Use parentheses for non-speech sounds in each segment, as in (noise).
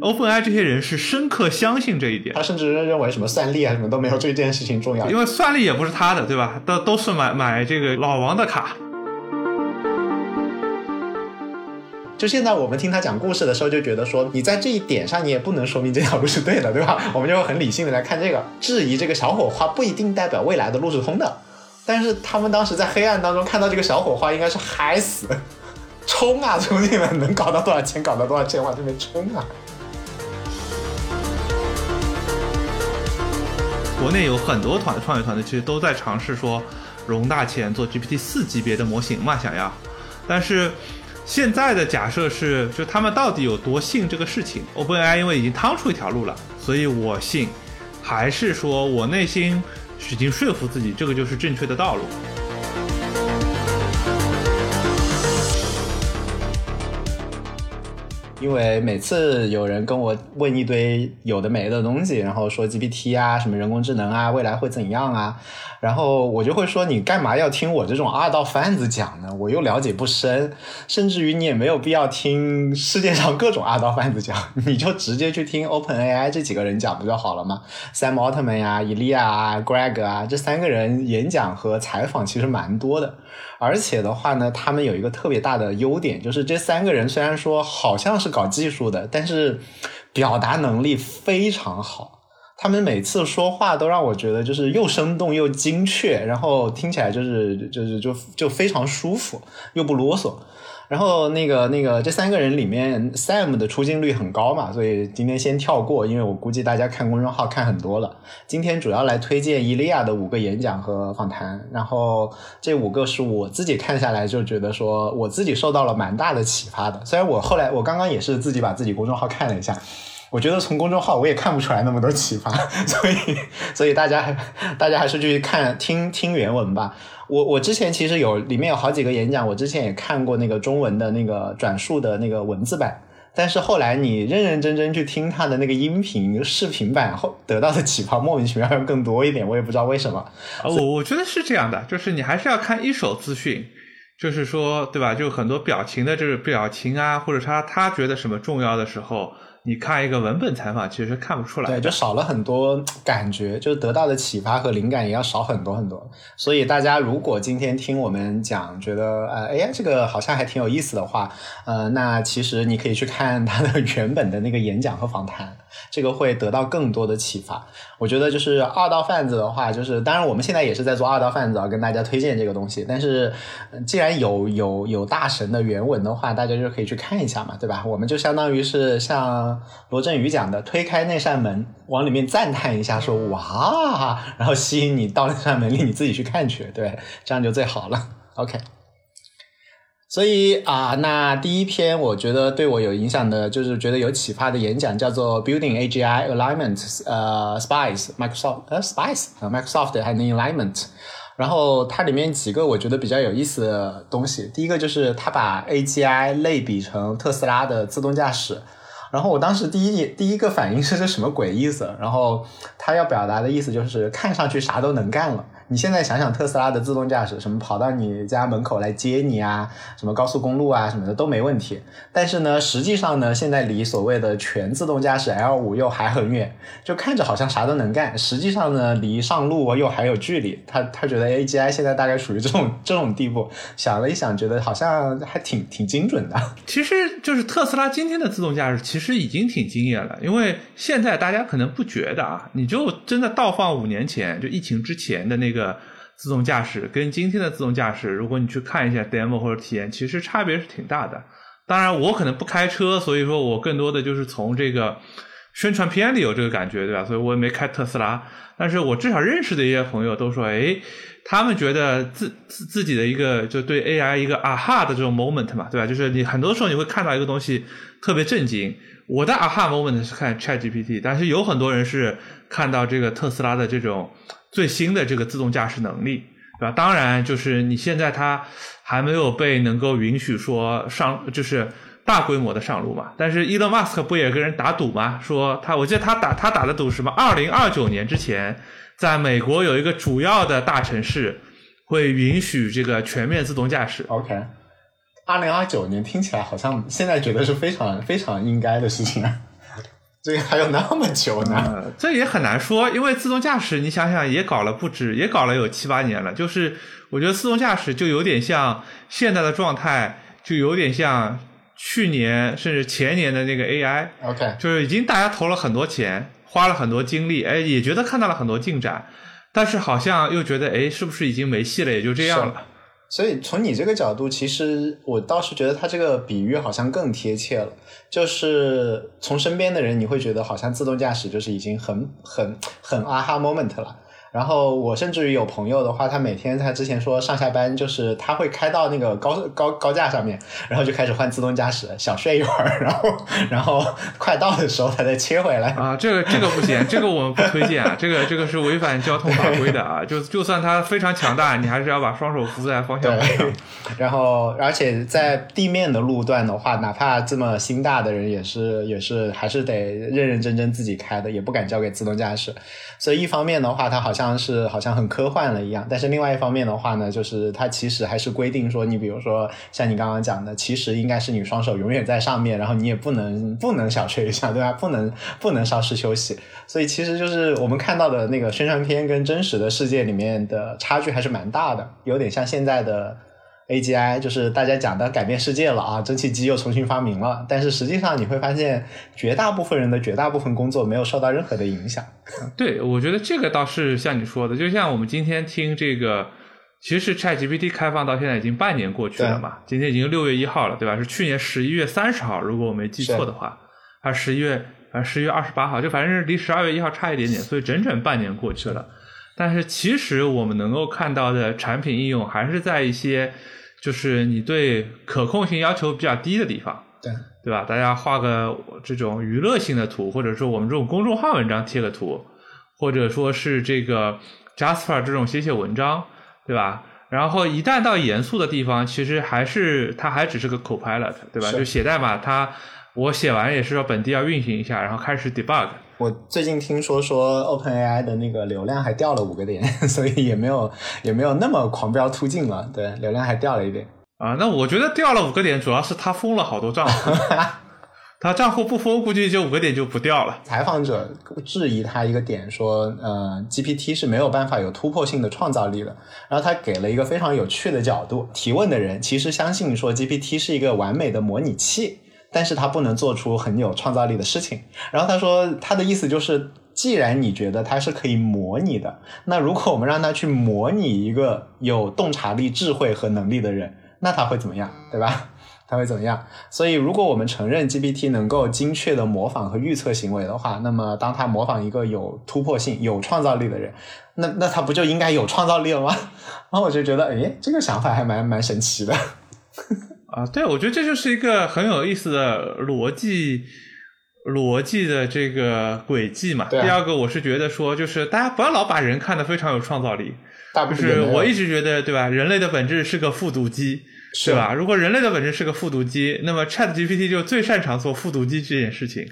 OpenAI 这些人是深刻相信这一点，他甚至认为什么算力啊什么都没有这件事情重要，因为算力也不是他的，对吧？都都是买买这个老王的卡。就现在我们听他讲故事的时候，就觉得说你在这一点上你也不能说明这条路是对的，对吧？(laughs) 我们就会很理性的来看这个，质疑这个小火花不一定代表未来的路是通的。但是他们当时在黑暗当中看到这个小火花，应该是嗨死，冲啊，(laughs) 兄弟们，能搞到多少钱搞到多少钱，往这边冲啊！国内有很多团创业团队其实都在尝试说融大钱做 GPT 四级别的模型嘛，想要，但是。现在的假设是，就他们到底有多信这个事情？OpenAI 因为已经趟出一条路了，所以我信，还是说我内心已经说服自己，这个就是正确的道路？因为每次有人跟我问一堆有的没的东西，然后说 GPT 啊，什么人工智能啊，未来会怎样啊？然后我就会说，你干嘛要听我这种二道贩子讲呢？我又了解不深，甚至于你也没有必要听世界上各种二道贩子讲，你就直接去听 OpenAI 这几个人讲不就好了吗？Sam Altman 呀、伊利亚啊、Greg 啊，这三个人演讲和采访其实蛮多的，而且的话呢，他们有一个特别大的优点，就是这三个人虽然说好像是搞技术的，但是表达能力非常好。他们每次说话都让我觉得就是又生动又精确，然后听起来就是就是就就非常舒服，又不啰嗦。然后那个那个这三个人里面，Sam 的出镜率很高嘛，所以今天先跳过，因为我估计大家看公众号看很多了。今天主要来推荐伊利亚的五个演讲和访谈，然后这五个是我自己看下来就觉得说我自己受到了蛮大的启发的。虽然我后来我刚刚也是自己把自己公众号看了一下。我觉得从公众号我也看不出来那么多启发，(laughs) 所以所以大家还 (laughs) 大家还是去看听听原文吧。我我之前其实有里面有好几个演讲，我之前也看过那个中文的那个转述的那个文字版，但是后来你认认真真去听他的那个音频视频版后得到的启发莫名其妙要更多一点，我也不知道为什么。我我觉得是这样的，就是你还是要看一手资讯，就是说对吧？就很多表情的这个表情啊，或者他他觉得什么重要的时候。你看一个文本采访，其实看不出来，对，就少了很多感觉，就是得到的启发和灵感也要少很多很多。所以大家如果今天听我们讲，觉得呃，哎，这个好像还挺有意思的话，呃，那其实你可以去看他的原本的那个演讲和访谈。这个会得到更多的启发。我觉得就是二道贩子的话，就是当然我们现在也是在做二道贩子啊，跟大家推荐这个东西。但是既然有有有大神的原文的话，大家就可以去看一下嘛，对吧？我们就相当于是像罗振宇讲的，推开那扇门，往里面赞叹一下，说哇，然后吸引你到那扇门里，你自己去看去，对，这样就最好了。OK。所以啊，那第一篇我觉得对我有影响的，就是觉得有启发的演讲，叫做 Building AGI Alignment，呃，Spice，Microsoft，呃，Spice，呃，Microsoft 还有 Alignment，然后它里面几个我觉得比较有意思的东西，第一个就是它把 AGI 类比成特斯拉的自动驾驶，然后我当时第一第一个反应是这什么鬼意思？然后他要表达的意思就是看上去啥都能干了。你现在想想特斯拉的自动驾驶，什么跑到你家门口来接你啊，什么高速公路啊什么的都没问题。但是呢，实际上呢，现在离所谓的全自动驾驶 L 五又还很远，就看着好像啥都能干，实际上呢，离上路又还有距离。他他觉得 A G I 现在大概属于这种这种地步。想了一想，觉得好像还挺挺精准的。其实就是特斯拉今天的自动驾驶其实已经挺惊艳了，因为现在大家可能不觉得啊，你就真的倒放五年前，就疫情之前的那个。个自动驾驶跟今天的自动驾驶，如果你去看一下 demo 或者体验，其实差别是挺大的。当然，我可能不开车，所以说我更多的就是从这个宣传片里有这个感觉，对吧？所以我也没开特斯拉，但是我至少认识的一些朋友都说，哎，他们觉得自自自己的一个就对 AI 一个啊哈的这种 moment 嘛，对吧？就是你很多时候你会看到一个东西特别震惊。我的啊哈 moment 是看 ChatGPT，但是有很多人是看到这个特斯拉的这种。最新的这个自动驾驶能力，对吧？当然，就是你现在它还没有被能够允许说上，就是大规模的上路嘛。但是伊隆马斯克不也跟人打赌吗？说他，我记得他打他打的赌什么？二零二九年之前，在美国有一个主要的大城市会允许这个全面自动驾驶。OK。二零二九年听起来好像现在觉得是非常非常应该的事情啊。这个还有那么久呢？呃，这也很难说，因为自动驾驶，你想想也搞了不止，也搞了有七八年了。就是我觉得自动驾驶就有点像现在的状态，就有点像去年甚至前年的那个 AI。OK，就是已经大家投了很多钱，花了很多精力，哎，也觉得看到了很多进展，但是好像又觉得，哎，是不是已经没戏了，也就这样了。所以从你这个角度，其实我倒是觉得他这个比喻好像更贴切了。就是从身边的人，你会觉得好像自动驾驶就是已经很很很啊哈 moment 了。然后我甚至于有朋友的话，他每天他之前说上下班就是他会开到那个高高高架上面，然后就开始换自动驾驶，想睡一会儿，然后然后快到的时候他再切回来。啊，这个这个不行，这个我们不推荐啊，这个这个是违反交通法规的啊。就就算它非常强大，你还是要把双手扶在方向盘上对。(laughs) 然后而且在地面的路段的话，哪怕这么心大的人，也是也是还是得认认真真自己开的，也不敢交给自动驾驶。所以一方面的话，它好像是好像很科幻了一样，但是另外一方面的话呢，就是它其实还是规定说，你比如说像你刚刚讲的，其实应该是你双手永远在上面，然后你也不能不能小睡一下，对吧？不能不能稍事休息。所以其实就是我们看到的那个宣传片跟真实的世界里面的差距还是蛮大的，有点像现在的 AGI，就是大家讲的改变世界了啊，蒸汽机又重新发明了，但是实际上你会发现，绝大部分人的绝大部分工作没有受到任何的影响。对，我觉得这个倒是像你说的，就像我们今天听这个，其实 ChatGPT 开放到现在已经半年过去了嘛，今天已经六月一号了，对吧？是去年十一月三十号，如果我没记错的话，还是十一月，还是十一月二十八号，就反正是离十二月一号差一点点，所以整整半年过去了。但是其实我们能够看到的产品应用，还是在一些就是你对可控性要求比较低的地方。对对吧？大家画个这种娱乐性的图，或者说我们这种公众号文章贴个图，或者说是这个 Jasper 这种写写文章，对吧？然后一旦到严肃的地方，其实还是它还只是个 Copilot，对吧？就写代码，它我写完也是要本地要运行一下，然后开始 debug。我最近听说说 OpenAI 的那个流量还掉了五个点，(laughs) 所以也没有也没有那么狂飙突进了，对，流量还掉了一点。啊，那我觉得掉了五个点，主要是他封了好多账户，(laughs) 他账户不封，估计就五个点就不掉了。采访者质疑他一个点，说，呃，GPT 是没有办法有突破性的创造力的。然后他给了一个非常有趣的角度，提问的人其实相信说 GPT 是一个完美的模拟器，但是他不能做出很有创造力的事情。然后他说，他的意思就是，既然你觉得它是可以模拟的，那如果我们让它去模拟一个有洞察力、智慧和能力的人，那他会怎么样，对吧？他会怎么样？所以，如果我们承认 GPT 能够精确的模仿和预测行为的话，那么当它模仿一个有突破性、有创造力的人，那那它不就应该有创造力了吗？然后我就觉得，哎，这个想法还蛮蛮神奇的。啊，对，我觉得这就是一个很有意思的逻辑逻辑的这个轨迹嘛。第二个，我是觉得说，就是大家不要老把人看得非常有创造力，大就是我一直觉得，对吧？人类的本质是个复读机，是对吧？如果人类的本质是个复读机，那么 Chat GPT 就最擅长做复读机这件事情。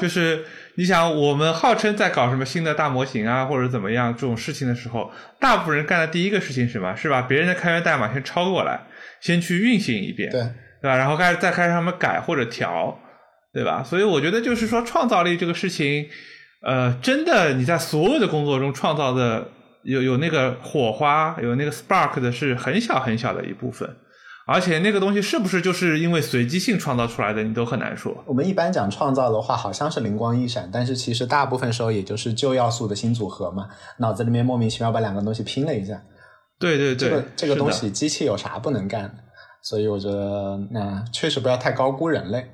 就是你想，我们号称在搞什么新的大模型啊，或者怎么样这种事情的时候，大部分人干的第一个事情是什么？是把别人的开源代码先抄过来，先去运行一遍，对对吧？然后开始再开始他们改或者调，对吧？所以我觉得就是说，创造力这个事情，呃，真的你在所有的工作中创造的有有那个火花，有那个 spark 的是很小很小的一部分，而且那个东西是不是就是因为随机性创造出来的，你都很难说。我们一般讲创造的话，好像是灵光一闪，但是其实大部分时候也就是旧要素的新组合嘛，脑子里面莫名其妙把两个东西拼了一下。对对对，这个这个东西机器有啥不能干的？所以我觉得那确实不要太高估人类。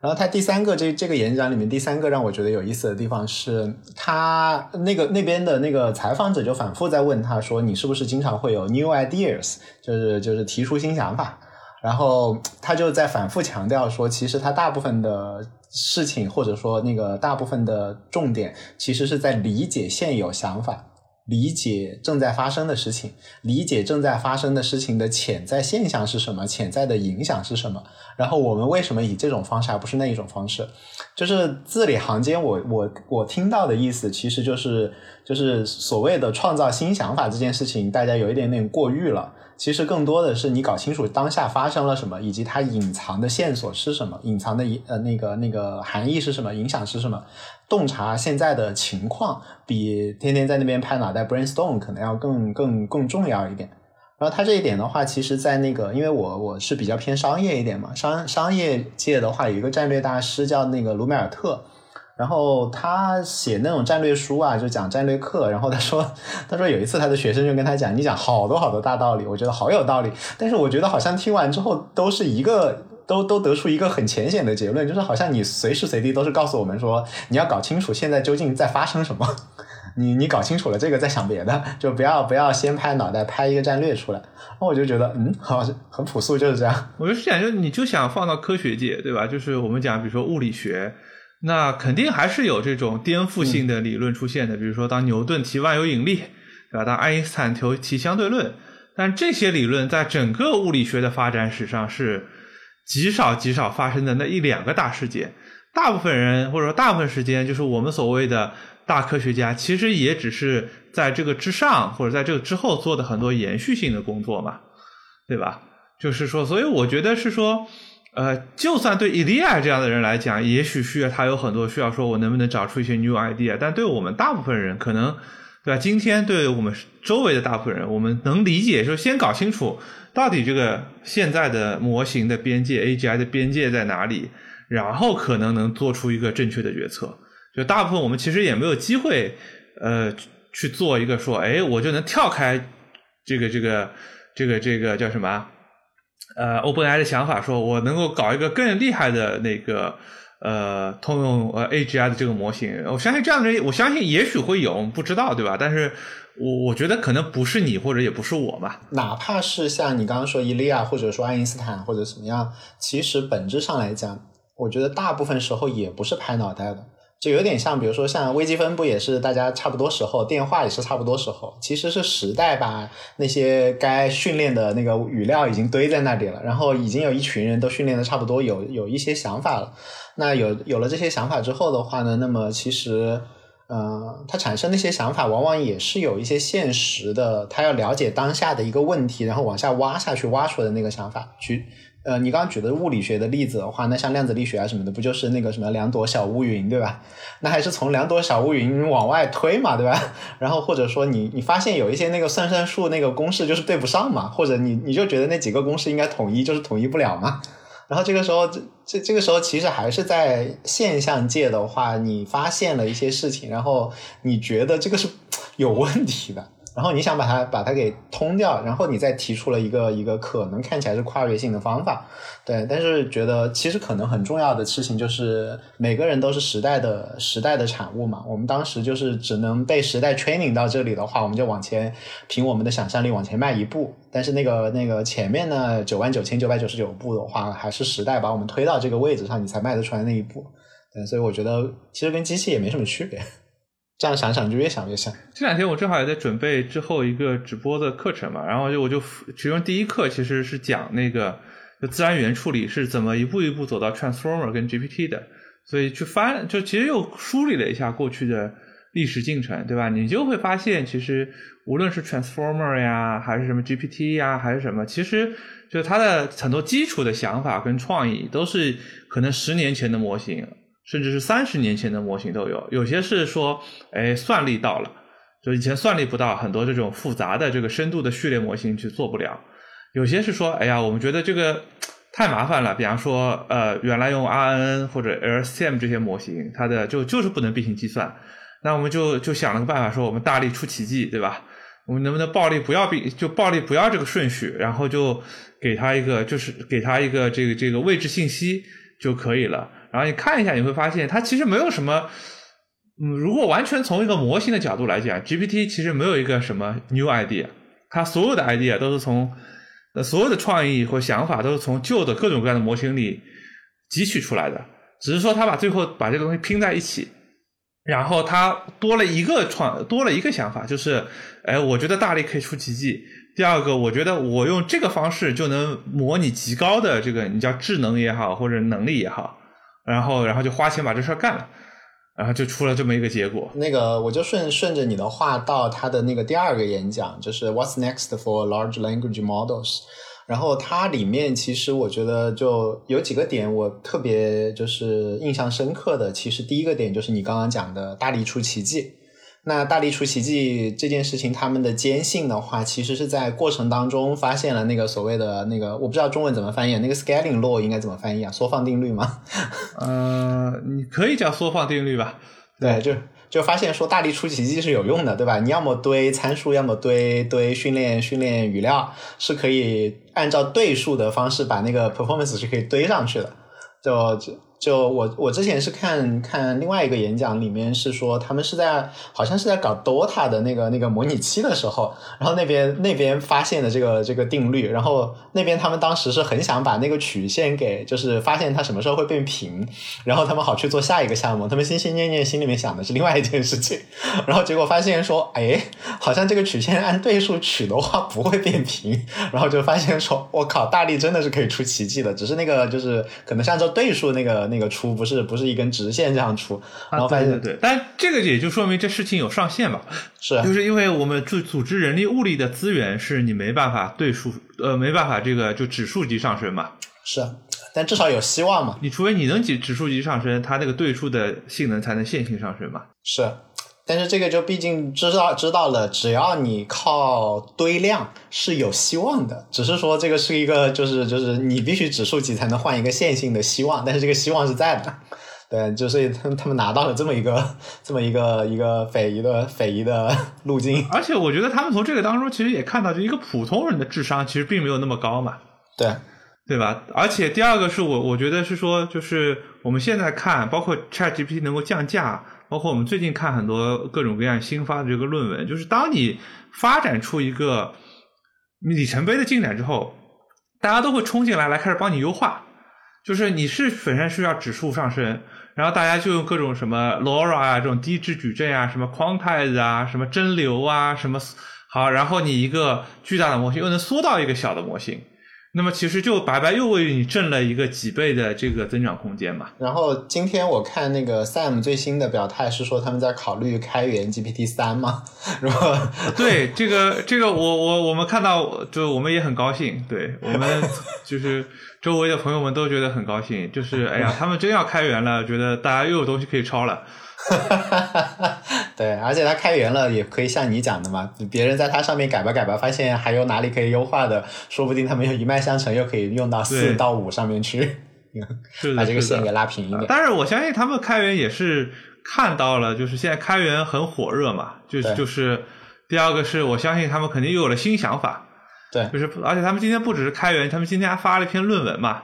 然后他第三个这这个演讲里面第三个让我觉得有意思的地方是，他那个那边的那个采访者就反复在问他说：“你是不是经常会有 new ideas，就是就是提出新想法？”然后他就在反复强调说，其实他大部分的事情或者说那个大部分的重点，其实是在理解现有想法。理解正在发生的事情，理解正在发生的事情的潜在现象是什么，潜在的影响是什么，然后我们为什么以这种方式而不是那一种方式？就是字里行间我，我我听到的意思，其实就是就是所谓的创造新想法这件事情，大家有一点点过誉了。其实更多的是你搞清楚当下发生了什么，以及它隐藏的线索是什么，隐藏的呃那个那个含义是什么，影响是什么。洞察现在的情况，比天天在那边拍脑袋 brainstorm 可能要更更更重要一点。然后他这一点的话，其实，在那个，因为我我是比较偏商业一点嘛，商商业界的话，有一个战略大师叫那个卢梅尔特。然后他写那种战略书啊，就讲战略课。然后他说，(laughs) 他说有一次他的学生就跟他讲，你讲好多好多大道理，我觉得好有道理。但是我觉得好像听完之后都是一个，都都得出一个很浅显的结论，就是好像你随时随地都是告诉我们说，你要搞清楚现在究竟在发生什么。你你搞清楚了这个再想别的，就不要不要先拍脑袋拍一个战略出来。那我就觉得，嗯，好很朴素就是这样。(laughs) 我就是想，就你就想放到科学界，对吧？就是我们讲，比如说物理学。那肯定还是有这种颠覆性的理论出现的，比如说当牛顿提万有引力，对吧？当爱因斯坦提提相对论，但这些理论在整个物理学的发展史上是极少极少发生的那一两个大事件。大部分人或者说大部分时间，就是我们所谓的大科学家，其实也只是在这个之上或者在这个之后做的很多延续性的工作嘛，对吧？就是说，所以我觉得是说。呃，就算对伊利亚这样的人来讲，也许需要他有很多需要说，我能不能找出一些 new idea？但对我们大部分人，可能对吧？今天对我们周围的大部分人，我们能理解，就先搞清楚到底这个现在的模型的边界，AGI 的边界在哪里，然后可能能做出一个正确的决策。就大部分我们其实也没有机会，呃，去做一个说，哎，我就能跳开这个这个这个这个叫什么？呃，OpenAI 的想法说，我能够搞一个更厉害的那个呃通用呃 AGI 的这个模型。我相信这样的，我相信也许会有，不知道对吧？但是我我觉得可能不是你，或者也不是我嘛。哪怕是像你刚刚说伊利亚，或者说爱因斯坦，或者怎么样，其实本质上来讲，我觉得大部分时候也不是拍脑袋的。就有点像，比如说像微积分，不也是大家差不多时候，电话也是差不多时候。其实是时代把那些该训练的那个语料已经堆在那里了，然后已经有一群人都训练的差不多，有有一些想法了。那有有了这些想法之后的话呢，那么其实，呃，它产生那些想法，往往也是有一些现实的，他要了解当下的一个问题，然后往下挖下去，挖出的那个想法去。呃，你刚刚举的物理学的例子的话，那像量子力学啊什么的，不就是那个什么两朵小乌云，对吧？那还是从两朵小乌云往外推嘛，对吧？(laughs) 然后或者说你你发现有一些那个算算术那个公式就是对不上嘛，或者你你就觉得那几个公式应该统一，就是统一不了嘛。然后这个时候这这个时候其实还是在现象界的话，你发现了一些事情，然后你觉得这个是 (tsk) 有问题的。然后你想把它把它给通掉，然后你再提出了一个一个可能看起来是跨越性的方法，对，但是觉得其实可能很重要的事情就是每个人都是时代的时代的产物嘛。我们当时就是只能被时代 training 到这里的话，我们就往前凭我们的想象力往前迈一步。但是那个那个前面呢九万九千九百九十九步的话，还是时代把我们推到这个位置上，你才迈得出来那一步。对，所以我觉得其实跟机器也没什么区别。这样想想就越想越像。这两天我正好也在准备之后一个直播的课程嘛，然后就我就其中第一课其实是讲那个就自然语言处理是怎么一步一步走到 Transformer 跟 GPT 的，所以去翻就其实又梳理了一下过去的历史进程，对吧？你就会发现，其实无论是 Transformer 呀，还是什么 GPT 呀，还是什么，其实就它的很多基础的想法跟创意都是可能十年前的模型。甚至是三十年前的模型都有，有些是说，哎，算力到了，就以前算力不到，很多这种复杂的这个深度的序列模型去做不了。有些是说，哎呀，我们觉得这个太麻烦了，比方说，呃，原来用 RNN 或者 LSTM 这些模型，它的就就是不能并行计算，那我们就就想了个办法，说我们大力出奇迹，对吧？我们能不能暴力不要并就暴力不要这个顺序，然后就给他一个就是给他一个这个这个位置信息就可以了。然后你看一下，你会发现它其实没有什么。嗯，如果完全从一个模型的角度来讲，GPT 其实没有一个什么 new idea，它所有的 idea 都是从呃所有的创意或想法都是从旧的各种各样的模型里汲取出来的，只是说它把最后把这个东西拼在一起，然后它多了一个创多了一个想法，就是哎，我觉得大力可以出奇迹。第二个，我觉得我用这个方式就能模拟极高的这个你叫智能也好或者能力也好。然后，然后就花钱把这事儿干了。然后就出了这么一个结果。那个我就顺顺着你的话到他的那个第二个演讲，就是 What's next for large language models？然后它里面其实我觉得就有几个点我特别就是印象深刻的。其实第一个点就是你刚刚讲的大力出奇迹。那大力出奇迹这件事情，他们的坚信的话，其实是在过程当中发现了那个所谓的那个，我不知道中文怎么翻译，那个 scaling law 应该怎么翻译啊？缩放定律吗？(laughs) 呃，你可以叫缩放定律吧。对，就就发现说大力出奇迹是有用的，对吧？你要么堆参数，要么堆堆训练训练语料，是可以按照对数的方式把那个 performance 是可以堆上去的。就就。我我之前是看看另外一个演讲，里面是说他们是在好像是在搞 DOTA 的那个那个模拟器的时候，然后那边那边发现的这个这个定律，然后那边他们当时是很想把那个曲线给就是发现它什么时候会变平，然后他们好去做下一个项目，他们心心念念心里面想的是另外一件事情，然后结果发现说，哎，好像这个曲线按对数取的话不会变平，然后就发现说，我靠，大力真的是可以出奇迹的，只是那个就是可能是按照对数那个。那个出不是不是一根直线这样出，然后发现对，但这个也就说明这事情有上限吧，是，就是因为我们组组织人力物力的资源是你没办法对数，呃，没办法这个就指数级上升嘛，是，但至少有希望嘛，你除非你能指指数级上升，它那个对数的性能才能线性上升嘛，是。但是这个就毕竟知道知道了，只要你靠堆量是有希望的，只是说这个是一个就是就是你必须指数级才能换一个线性的希望，但是这个希望是在的，对，就是他们他们拿到了这么一个这么一个一个匪夷的匪夷的路径，而且我觉得他们从这个当中其实也看到，就一个普通人的智商其实并没有那么高嘛，对对吧？而且第二个是我我觉得是说，就是我们现在看，包括 ChatGPT 能够降价。包括我们最近看很多各种各样新发的这个论文，就是当你发展出一个里程碑的进展之后，大家都会冲进来来开始帮你优化。就是你是本身需要指数上升，然后大家就用各种什么 LoRa 啊这种低质矩阵啊，什么 Quantize 啊，什么蒸馏啊，什么好，然后你一个巨大的模型又能缩到一个小的模型。那么其实就白白又为你挣了一个几倍的这个增长空间嘛。然后今天我看那个 Sam 最新的表态是说他们在考虑开源 GPT 三嘛。然后 (laughs) 对这个这个我我我们看到就我们也很高兴，对我们 (laughs) 就是周围的朋友们都觉得很高兴，就是哎呀他们真要开源了，觉得大家又有东西可以抄了。哈哈哈哈哈！对，而且它开源了，也可以像你讲的嘛，别人在它上面改吧改吧，发现还有哪里可以优化的，说不定他们又一脉相承，又可以用到四到五上面去，(laughs) 把这个线给拉平一点。但是我相信他们开源也是看到了，就是现在开源很火热嘛，就就是第二个是我相信他们肯定又有了新想法，对，就是而且他们今天不只是开源，他们今天还发了一篇论文嘛。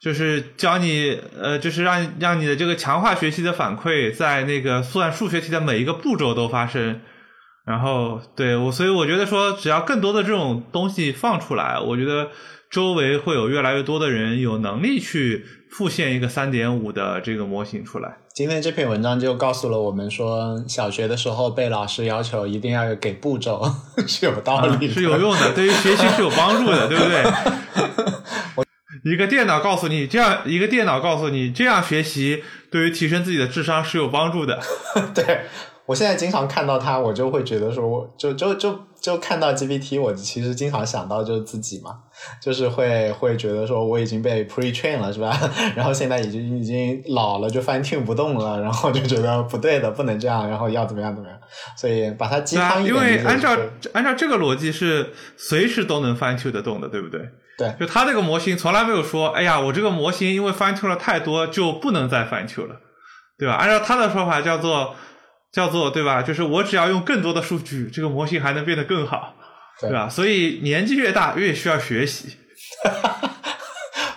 就是教你，呃，就是让让你的这个强化学习的反馈在那个算数学题的每一个步骤都发生，然后对我，所以我觉得说，只要更多的这种东西放出来，我觉得周围会有越来越多的人有能力去复现一个三点五的这个模型出来。今天这篇文章就告诉了我们说，小学的时候被老师要求一定要给步骤 (laughs) 是有道理，是有用的，对于学习是有帮助的，对不对？(laughs) 一个电脑告诉你这样，一个电脑告诉你这样学习对于提升自己的智商是有帮助的。(laughs) 对我现在经常看到它，我就会觉得说，我就就就就看到 GPT，我其实经常想到就是自己嘛，就是会会觉得说我已经被 pre train 了，是吧？(laughs) 然后现在已经已经老了，就 fine tune 不动了，然后就觉得不对的，不能这样，然后要怎么样怎么样，所以把它鸡汤一点。因为按照按照这个逻辑是随时都能 fine tune 得动的，对不对？对，就他这个模型从来没有说，哎呀，我这个模型因为 fine tune 了太多就不能再 fine tune 了，对吧？按照他的说法叫做叫做对吧？就是我只要用更多的数据，这个模型还能变得更好，对吧？所以年纪越大越需要学习。(laughs)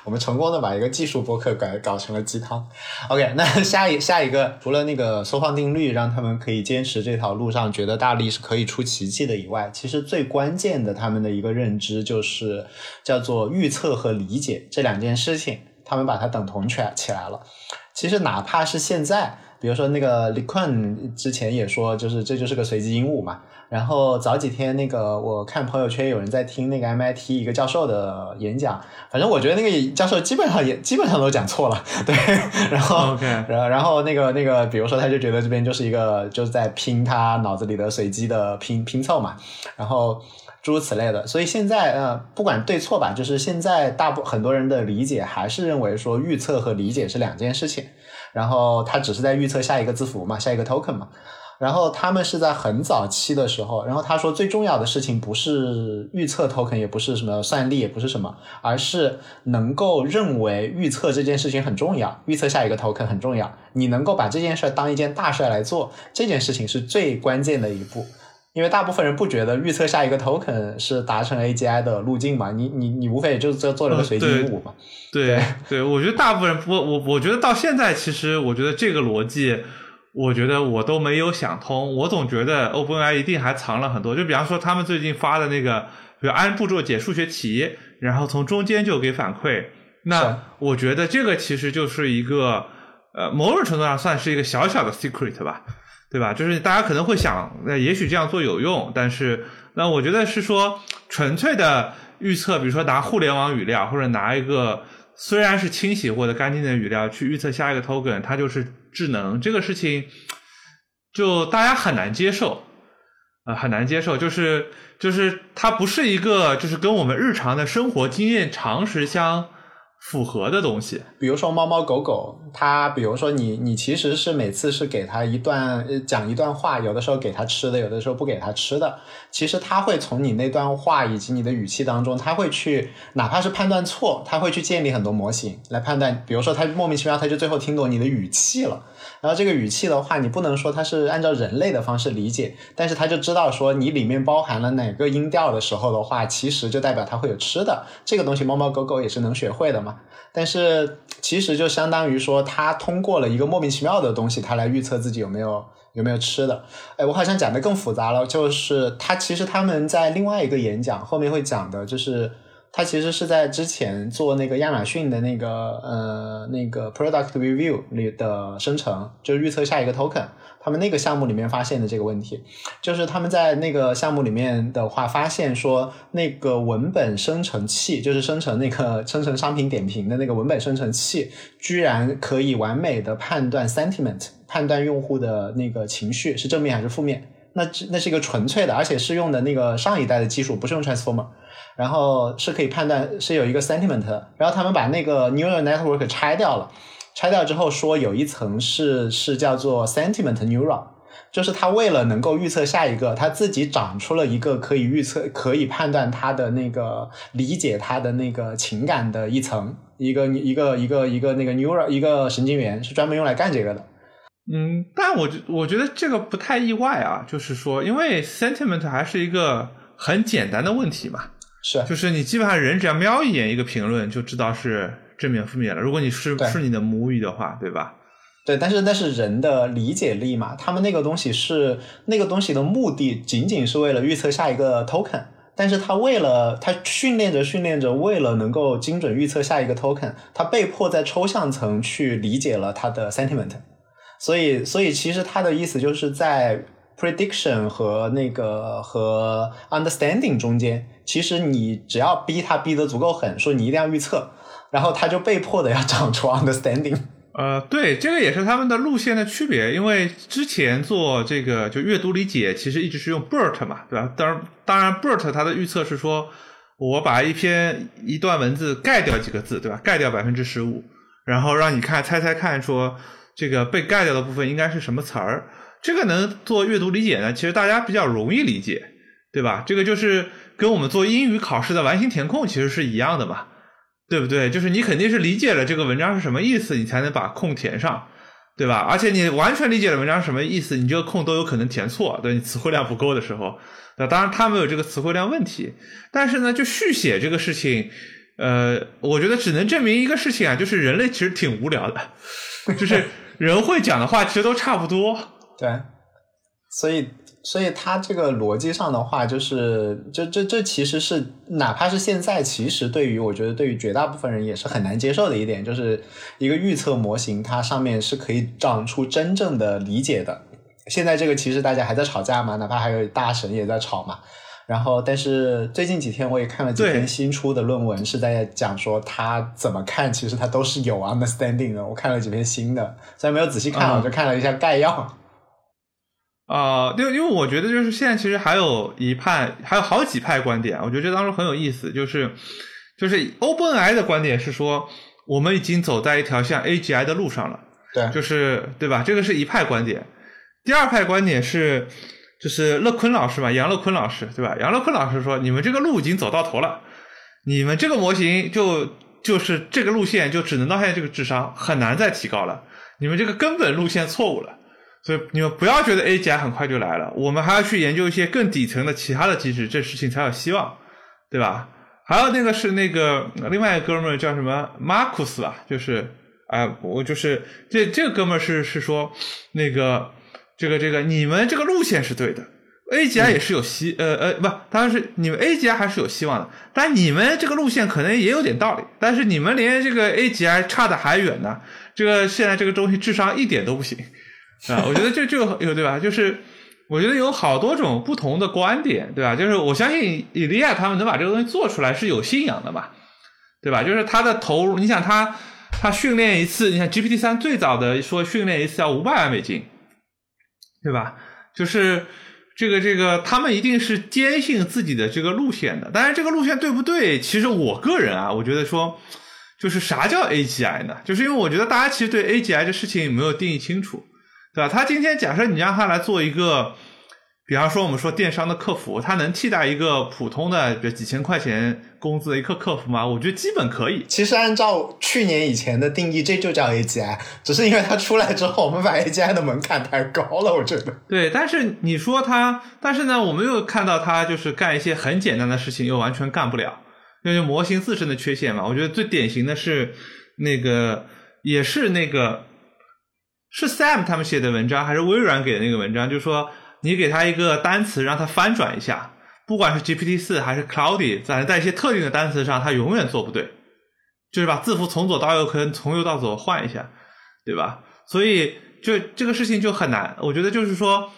我们成功的把一个技术博客改搞成了鸡汤。OK，那 (laughs) 下一下一个，除了那个缩放定律让他们可以坚持这条路上，觉得大力是可以出奇迹的以外，其实最关键的他们的一个认知就是叫做预测和理解这两件事情，他们把它等同起来起来了。其实哪怕是现在，比如说那个李坤之前也说，就是这就是个随机鹦鹉嘛。然后早几天那个我看朋友圈有人在听那个 MIT 一个教授的演讲，反正我觉得那个教授基本上也基本上都讲错了，(laughs) 对。然后，然后然后那个那个，比如说他就觉得这边就是一个就是在拼他脑子里的随机的拼拼凑嘛，然后诸如此类的。所以现在呃，不管对错吧，就是现在大部很多人的理解还是认为说预测和理解是两件事情，然后他只是在预测下一个字符嘛，下一个 token 嘛。然后他们是在很早期的时候，然后他说最重要的事情不是预测 token，也不是什么算力，也不是什么，而是能够认为预测这件事情很重要，预测下一个 token 很重要。你能够把这件事当一件大事来做，这件事情是最关键的一步。因为大部分人不觉得预测下一个 token 是达成 AGI 的路径嘛？你你你无非也就做做了个随机鹦鹉嘛？对对，我觉得大部分人不，我我觉得到现在，其实我觉得这个逻辑。我觉得我都没有想通，我总觉得 OpenAI 一定还藏了很多。就比方说，他们最近发的那个，比如按步骤解数学题，然后从中间就给反馈。那我觉得这个其实就是一个，呃，某种程度上算是一个小小的 secret 吧，对吧？就是大家可能会想，那也许这样做有用，但是那我觉得是说纯粹的预测，比如说拿互联网语料，或者拿一个虽然是清洗或者干净的语料去预测下一个 token，它就是。智能这个事情，就大家很难接受，啊，很难接受，就是就是它不是一个就是跟我们日常的生活经验常识相。符合的东西，比如说猫猫狗狗，它比如说你你其实是每次是给它一段讲一段话，有的时候给它吃的，有的时候不给它吃的。其实它会从你那段话以及你的语气当中，它会去哪怕是判断错，它会去建立很多模型来判断。比如说它莫名其妙，它就最后听懂你的语气了。然后这个语气的话，你不能说它是按照人类的方式理解，但是它就知道说你里面包含了哪个音调的时候的话，其实就代表它会有吃的。这个东西猫猫狗狗也是能学会的嘛。但是其实就相当于说，他通过了一个莫名其妙的东西，他来预测自己有没有有没有吃的。哎，我好像讲的更复杂了，就是他其实他们在另外一个演讲后面会讲的，就是他其实是在之前做那个亚马逊的那个呃那个 product review 里的生成，就是预测下一个 token。他们那个项目里面发现的这个问题，就是他们在那个项目里面的话，发现说那个文本生成器，就是生成那个生成商品点评的那个文本生成器，居然可以完美的判断 sentiment，判断用户的那个情绪是正面还是负面。那那是一个纯粹的，而且是用的那个上一代的技术，不是用 transformer，然后是可以判断是有一个 sentiment，然后他们把那个 neural network 拆掉了。拆掉之后说有一层是是叫做 sentiment neural，就是它为了能够预测下一个，它自己长出了一个可以预测、可以判断它的那个理解它的那个情感的一层，一个一个一个一个那个 neural 一个神经元是专门用来干这个的。嗯，但我觉我觉得这个不太意外啊，就是说，因为 sentiment 还是一个很简单的问题嘛，是，就是你基本上人只要瞄一眼一个评论就知道是。正面负面了。如果你是是你的母语的话，对吧？对，但是但是人的理解力嘛。他们那个东西是那个东西的目的，仅仅是为了预测下一个 token。但是他为了他训练着训练着，为了能够精准预测下一个 token，他被迫在抽象层去理解了他的 sentiment。所以，所以其实他的意思就是在 prediction 和那个和 understanding 中间，其实你只要逼他逼得足够狠，说你一定要预测。然后他就被迫的要长出 understanding。呃，对，这个也是他们的路线的区别，因为之前做这个就阅读理解，其实一直是用 BERT 嘛，对吧？当然，当然 BERT 它的预测是说，我把一篇一段文字盖掉几个字，对吧？盖掉百分之十五，然后让你看猜猜看，说这个被盖掉的部分应该是什么词儿？这个能做阅读理解呢？其实大家比较容易理解，对吧？这个就是跟我们做英语考试的完形填空其实是一样的嘛。对不对？就是你肯定是理解了这个文章是什么意思，你才能把空填上，对吧？而且你完全理解了文章什么意思，你这个空都有可能填错，对你词汇量不够的时候。那当然，他没有这个词汇量问题，但是呢，就续写这个事情，呃，我觉得只能证明一个事情啊，就是人类其实挺无聊的，就是人会讲的话其实都差不多。对，所以。所以它这个逻辑上的话，就是这这这其实是哪怕是现在，其实对于我觉得对于绝大部分人也是很难接受的一点，就是一个预测模型，它上面是可以长出真正的理解的。现在这个其实大家还在吵架嘛，哪怕还有大神也在吵嘛。然后，但是最近几天我也看了几篇新出的论文，是在讲说他怎么看，其实他都是有 understanding 的。我看了几篇新的，虽然没有仔细看，我就看了一下概要。啊，对，因为我觉得就是现在其实还有一派，还有好几派观点，我觉得这当中很有意思，就是就是 OpenAI 的观点是说，我们已经走在一条像 AGI 的路上了，对，就是对吧？这个是一派观点。第二派观点是。就是乐坤老师嘛，杨乐坤老师对吧？杨乐坤老师说：“你们这个路已经走到头了，你们这个模型就就是这个路线就只能到现在这个智商，很难再提高了。你们这个根本路线错误了，所以你们不要觉得 AGI 很快就来了，我们还要去研究一些更底层的其他的机制，这事情才有希望，对吧？还有那个是那个另外一个哥们儿叫什么马库斯吧，就是啊，我就是这这个哥们儿是是说那个。”这个这个，你们这个路线是对的，A G I 也是有希呃呃不，当然是你们 A G I 还是有希望的，但你们这个路线可能也有点道理，但是你们连这个 A G I 差的还远呢，这个现在这个东西智商一点都不行啊，我觉得这就有对吧？就是我觉得有好多种不同的观点，对吧？就是我相信伊利亚他们能把这个东西做出来是有信仰的嘛，对吧？就是他的投入，你想他他训练一次，你想 G P T 三最早的说训练一次要五百万美金。对吧？就是这个这个，他们一定是坚信自己的这个路线的。当然，这个路线对不对？其实我个人啊，我觉得说，就是啥叫 AGI 呢？就是因为我觉得大家其实对 AGI 这事情没有定义清楚，对吧？他今天假设你让他来做一个。比方说，我们说电商的客服，他能替代一个普通的，比如几千块钱工资的一个客服吗？我觉得基本可以。其实按照去年以前的定义，这就叫 AGI，只是因为它出来之后，我们把 AGI 的门槛抬高了。我觉得。对，但是你说它，但是呢，我们又看到它就是干一些很简单的事情，又完全干不了，因为模型自身的缺陷嘛。我觉得最典型的是那个，也是那个，是 Sam 他们写的文章，还是微软给的那个文章，就是说。你给他一个单词，让他翻转一下，不管是 GPT 四还是 Cloudy，在在一些特定的单词上，它永远做不对，就是把字符从左到右可能从右到左换一下，对吧？所以就这个事情就很难。我觉得就是说，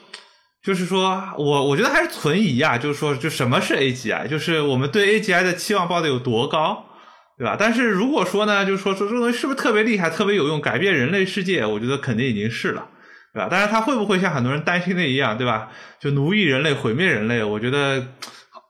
就是说我我觉得还是存疑啊，就是说，就什么是 AGI，就是我们对 AGI 的期望抱的有多高，对吧？但是如果说呢，就是说说这个东西是不是特别厉害、特别有用、改变人类世界，我觉得肯定已经是了。对吧？但是他会不会像很多人担心的一样，对吧？就奴役人类、毁灭人类？我觉得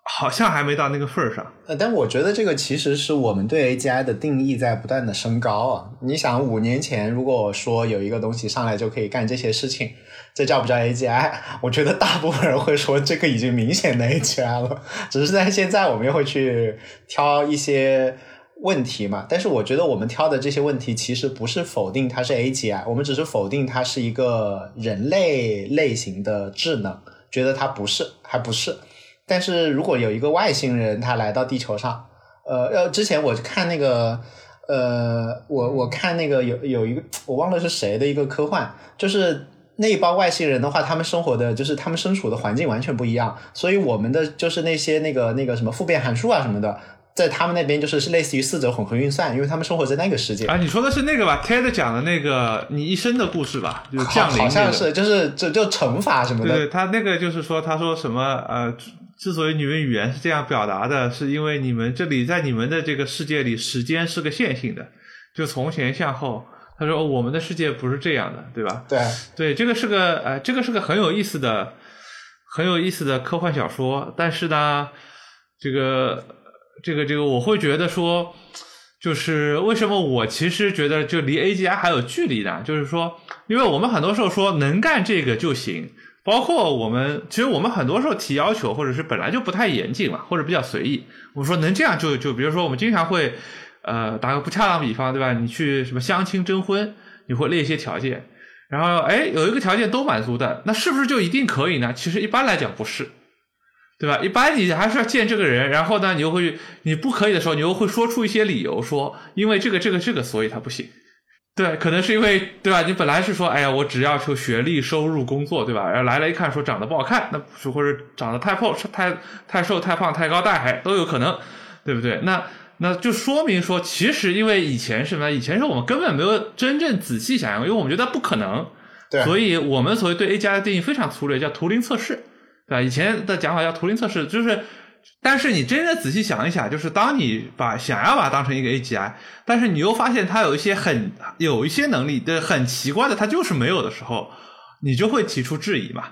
好像还没到那个份儿上。呃，但我觉得这个其实是我们对 AGI 的定义在不断的升高啊。你想，五年前如果说有一个东西上来就可以干这些事情，这叫不叫 AGI？我觉得大部分人会说这个已经明显的 AGI 了。只是在现在，我们又会去挑一些。问题嘛，但是我觉得我们挑的这些问题其实不是否定它是 AGI，我们只是否定它是一个人类类型的智能，觉得它不是，还不是。但是如果有一个外星人他来到地球上，呃呃，之前我看那个，呃，我我看那个有有一个我忘了是谁的一个科幻，就是那一帮外星人的话，他们生活的就是他们身处的环境完全不一样，所以我们的就是那些那个那个什么复变函数啊什么的。在他们那边就是是类似于四则混合运算，因为他们生活在那个世界啊。你说的是那个吧？Ted 讲的那个你一生的故事吧？就是降临，好像是，就是就就乘法什么的。对他那个就是说，他说什么呃，之所以你们语言是这样表达的，是因为你们这里在你们的这个世界里，时间是个线性的，就从前向后。他说我们的世界不是这样的，对吧？对对，这个是个呃，这个是个很有意思的、很有意思的科幻小说，但是呢，这个。这个这个，我会觉得说，就是为什么我其实觉得就离 AGI 还有距离呢？就是说，因为我们很多时候说能干这个就行，包括我们其实我们很多时候提要求，或者是本来就不太严谨嘛，或者比较随意。我说能这样就就，比如说我们经常会呃打个不恰当比方，对吧？你去什么相亲征婚，你会列一些条件，然后哎有一个条件都满足的，那是不是就一定可以呢？其实一般来讲不是。对吧？一般你还是要见这个人，然后呢，你又会你不可以的时候，你又会说出一些理由，说因为这个这个这个，所以他不行。对，可能是因为对吧？你本来是说，哎呀，我只要求学历、收入、工作，对吧？然后来了一看，说长得不好看，那或者长得太胖、太太瘦、太胖、太高、太矮都有可能，对不对？那那就说明说，其实因为以前什么？以前是我们根本没有真正仔细想象，因为我们觉得不可能，对，所以我们所谓对 A 加的定义非常粗略，叫图灵测试，对吧？以前的讲法叫图灵测试，就是。但是你真的仔细想一想，就是当你把想要把它当成一个 AGI，但是你又发现它有一些很有一些能力的很奇怪的，它就是没有的时候，你就会提出质疑嘛，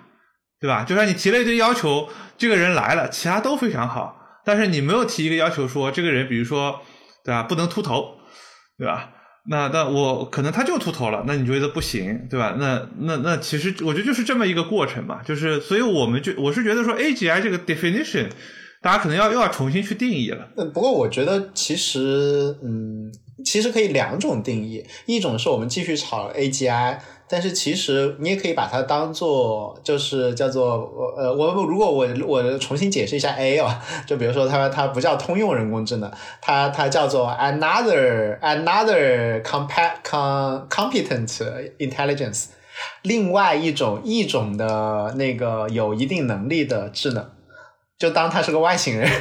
对吧？就像你提了一堆要求，这个人来了，其他都非常好，但是你没有提一个要求说这个人，比如说，对吧？不能秃头，对吧？那那我可能他就秃头了，那你觉得不行，对吧？那那那其实我觉得就是这么一个过程嘛，就是所以我们就我是觉得说 AGI 这个 definition。大家可能要又要重新去定义了。嗯，不过我觉得其实，嗯，其实可以两种定义，一种是我们继续炒 AGI，但是其实你也可以把它当做就是叫做呃，我如果我我重新解释一下 A 哦，就比如说它它不叫通用人工智能，它它叫做 another another compa com competent intelligence，另外一种一种的那个有一定能力的智能。就当他是个外星人，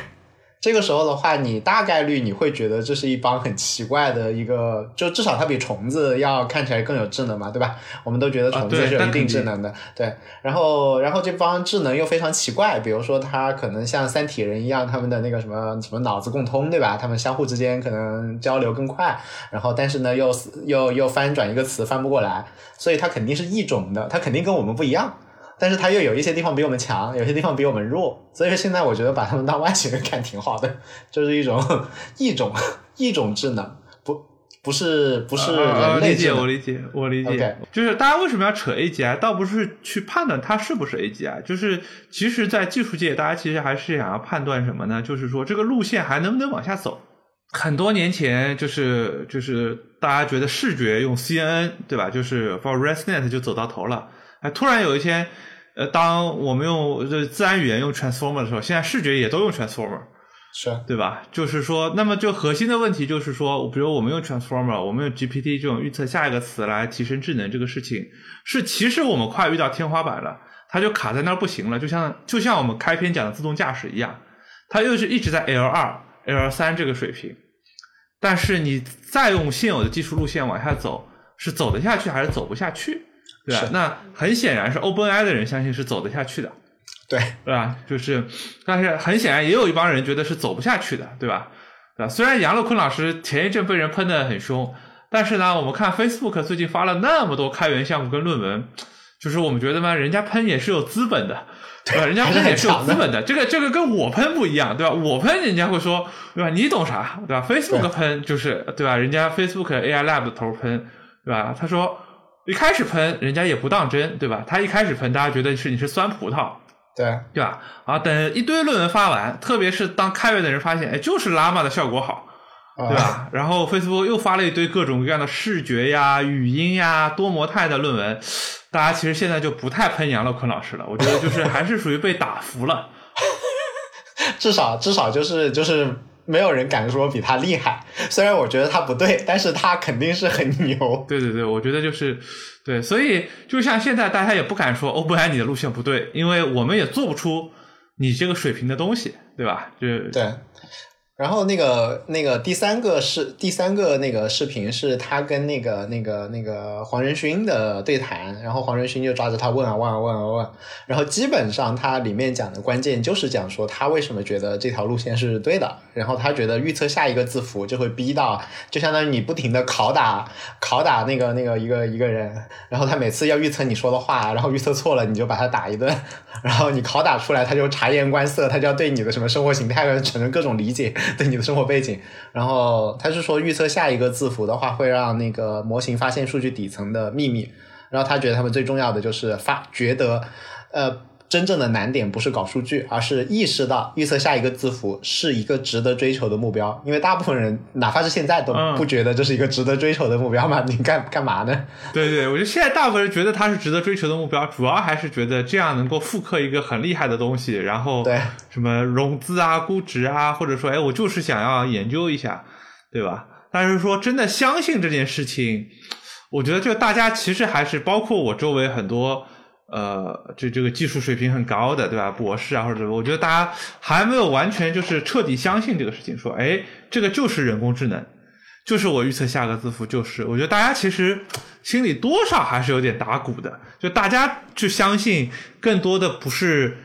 这个时候的话，你大概率你会觉得这是一帮很奇怪的一个，就至少它比虫子要看起来更有智能嘛，对吧？我们都觉得虫子是有一定智能的，对。然后，然后这帮智能又非常奇怪，比如说它可能像三体人一样，他们的那个什么什么脑子共通，对吧？他们相互之间可能交流更快，然后但是呢又又又翻转一个词翻不过来，所以它肯定是异种的，它肯定跟我们不一样。但是它又有一些地方比我们强，有些地方比我们弱，所以说现在我觉得把他们当外星人看挺好的，(laughs) 就是一种 (laughs) 一种 (laughs) 一种智能，不不是不是人类智能。我理解，我理解，我理解。就是大家为什么要扯 AGI，倒不是去判断它是不是 AGI，就是其实，在技术界，大家其实还是想要判断什么呢？就是说这个路线还能不能往下走。很多年前，就是就是大家觉得视觉用 CNN 对吧？就是 For ResNet 就走到头了。哎，突然有一天。呃，当我们用这自然语言用 transformer 的时候，现在视觉也都用 transformer，是对吧？就是说，那么就核心的问题就是说，比如我们用 transformer，我们用 GPT 这种预测下一个词来提升智能，这个事情是其实我们快遇到天花板了，它就卡在那儿不行了，就像就像我们开篇讲的自动驾驶一样，它又是一直在 L 二、L 三这个水平，但是你再用现有的技术路线往下走，是走得下去还是走不下去？对吧？那很显然是 OpenAI 的人相信是走得下去的，对对吧？就是，但是很显然也有一帮人觉得是走不下去的，对吧？对吧？虽然杨乐坤老师前一阵被人喷的很凶，但是呢，我们看 Facebook 最近发了那么多开源项目跟论文，就是我们觉得嘛，人家喷也是有资本的，对吧？人家喷也是有资本的，这个这个跟我喷不一样，对吧？我喷人家会说，对吧？你懂啥？对吧？Facebook 喷就是对吧？人家 Facebook AI Lab 的头喷，对吧？他说。一开始喷人家也不当真，对吧？他一开始喷，大家觉得是你是酸葡萄，对对吧？啊，等一堆论文发完，特别是当开源的人发现，哎，就是拉玛的效果好，对吧？然后 Facebook 又发了一堆各种各样的视觉呀、语音呀、多模态的论文，大家其实现在就不太喷杨乐坤老师了。我觉得就是还是属于被打服了，(laughs) 至少至少就是就是。没有人敢说比他厉害，(laughs) 虽然我觉得他不对，但是他肯定是很牛。对对对，我觉得就是，对，所以就像现在大家也不敢说欧布莱你的路线不对，因为我们也做不出你这个水平的东西，对吧？就对。然后那个那个第三个视第三个那个视频是他跟那个那个那个黄仁勋的对谈，然后黄仁勋就抓着他问啊问啊问啊问，然后基本上他里面讲的关键就是讲说他为什么觉得这条路线是对的，然后他觉得预测下一个字符就会逼到，就相当于你不停的拷打拷打那个那个一个一个人，然后他每次要预测你说的话，然后预测错了你就把他打一顿，(laughs) 然后你拷打出来他就察言观色，他就要对你的什么生活形态产生各种理解。(laughs) 对你的生活背景，然后他是说预测下一个字符的话，会让那个模型发现数据底层的秘密。然后他觉得他们最重要的就是发觉得，呃。真正的难点不是搞数据，而是意识到预测下一个字符是一个值得追求的目标。因为大部分人，哪怕是现在都不觉得这是一个值得追求的目标嘛？你干干嘛呢？(laughs) 对对，我觉得现在大部分人觉得它是值得追求的目标，主要还是觉得这样能够复刻一个很厉害的东西，然后对什么融资啊、估值啊，或者说，哎，我就是想要研究一下，对吧？但是说真的相信这件事情。我觉得就大家其实还是包括我周围很多呃，这这个技术水平很高的，对吧？博士啊或者我觉得大家还没有完全就是彻底相信这个事情，说哎，这个就是人工智能，就是我预测下个字符就是。我觉得大家其实心里多少还是有点打鼓的，就大家去相信更多的不是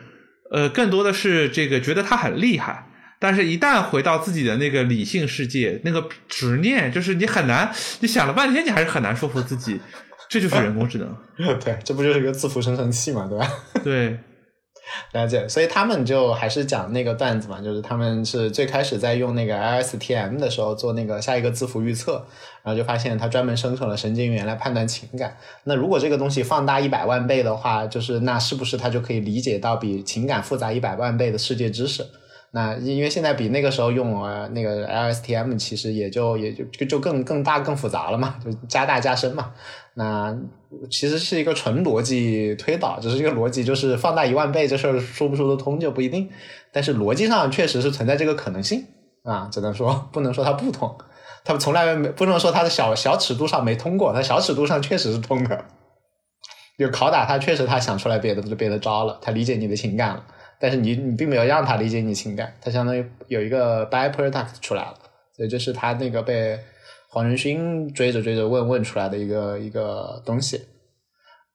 呃，更多的是这个觉得它很厉害。但是，一旦回到自己的那个理性世界，那个执念，就是你很难，你想了半天，你还是很难说服自己，这就是人工智能。(laughs) 对，这不就是一个字符生成器嘛，对吧？(laughs) 对，了解。所以他们就还是讲那个段子嘛，就是他们是最开始在用那个 LSTM 的时候做那个下一个字符预测，然后就发现它专门生成了神经元来判断情感。那如果这个东西放大一百万倍的话，就是那是不是它就可以理解到比情感复杂一百万倍的世界知识？那因为现在比那个时候用呃那个 LSTM 其实也就也就就更更大更复杂了嘛，就加大加深嘛。那其实是一个纯逻辑推导，只是一个逻辑，就是放大一万倍这事儿说不说得通就不一定。但是逻辑上确实是存在这个可能性啊，只能说不能说它不通，它从来没不能说它的小小尺度上没通过，它小尺度上确实是通的。就拷打他，确实他想出来别的别的招了，他理解你的情感了。但是你你并没有让他理解你情感，他相当于有一个 byproduct 出来了，所以这是他那个被黄仁勋追着追着问问出来的一个一个东西。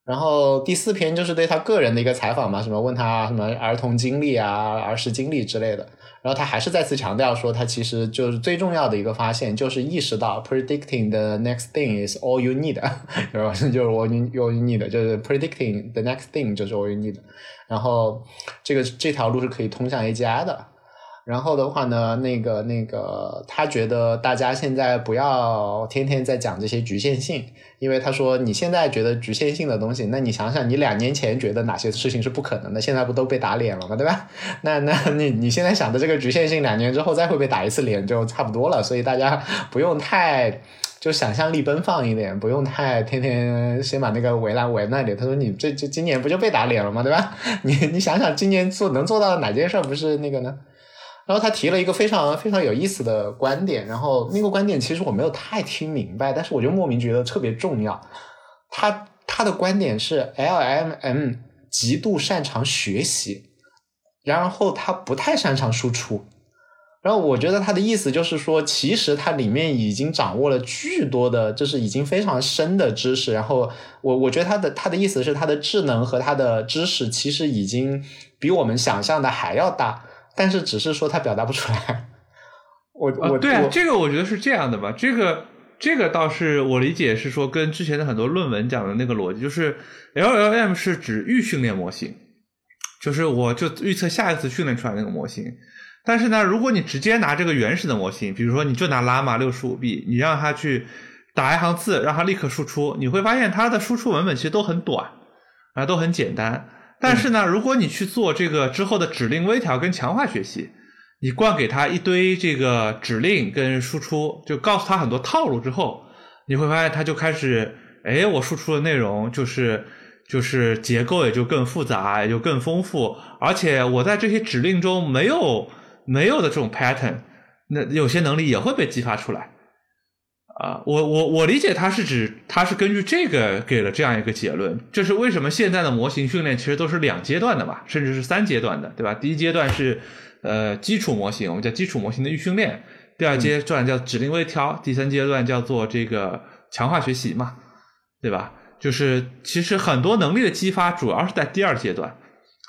然后第四篇就是对他个人的一个采访嘛，什么问他什么儿童经历啊、儿时经历之类的。然后他还是再次强调说，他其实就是最重要的一个发现，就是意识到 predicting the next thing is all you need，(laughs) 然后？就是 all you need，就是 predicting the next thing 就是 all you need。然后这个这条路是可以通向 AGI 的。然后的话呢，那个那个，他觉得大家现在不要天天在讲这些局限性，因为他说你现在觉得局限性的东西，那你想想，你两年前觉得哪些事情是不可能的，现在不都被打脸了吗？对吧？(laughs) 那那你你现在想的这个局限性，两年之后再会被打一次脸就差不多了。所以大家不用太就想象力奔放一点，不用太天天先把那个围栏围那里。他说你这这今年不就被打脸了吗？对吧？(laughs) 你你想想今年做能做到哪件事不是那个呢？然后他提了一个非常非常有意思的观点，然后那个观点其实我没有太听明白，但是我就莫名觉得特别重要。他他的观点是 L M M 极度擅长学习，然后他不太擅长输出。然后我觉得他的意思就是说，其实它里面已经掌握了巨多的，就是已经非常深的知识。然后我我觉得他的他的意思是，他的智能和他的知识其实已经比我们想象的还要大。但是只是说他表达不出来，我我对啊，这个我觉得是这样的吧。这个这个倒是我理解是说，跟之前的很多论文讲的那个逻辑，就是 L L M 是指预训练模型，就是我就预测下一次训练出来那个模型。但是呢，如果你直接拿这个原始的模型，比如说你就拿拉玛六十五 B，你让它去打一行字，让它立刻输出，你会发现它的输出文本其实都很短啊，都很简单。但是呢，如果你去做这个之后的指令微调跟强化学习，你灌给他一堆这个指令跟输出，就告诉他很多套路之后，你会发现他就开始，哎，我输出的内容就是就是结构也就更复杂，也就更丰富，而且我在这些指令中没有没有的这种 pattern，那有些能力也会被激发出来。啊，我我我理解他是指他是根据这个给了这样一个结论，这是为什么现在的模型训练其实都是两阶段的嘛，甚至是三阶段的，对吧？第一阶段是呃基础模型，我们叫基础模型的预训练；第二阶段叫指令微调；第三阶段叫做这个强化学习嘛，对吧？就是其实很多能力的激发主要是在第二阶段，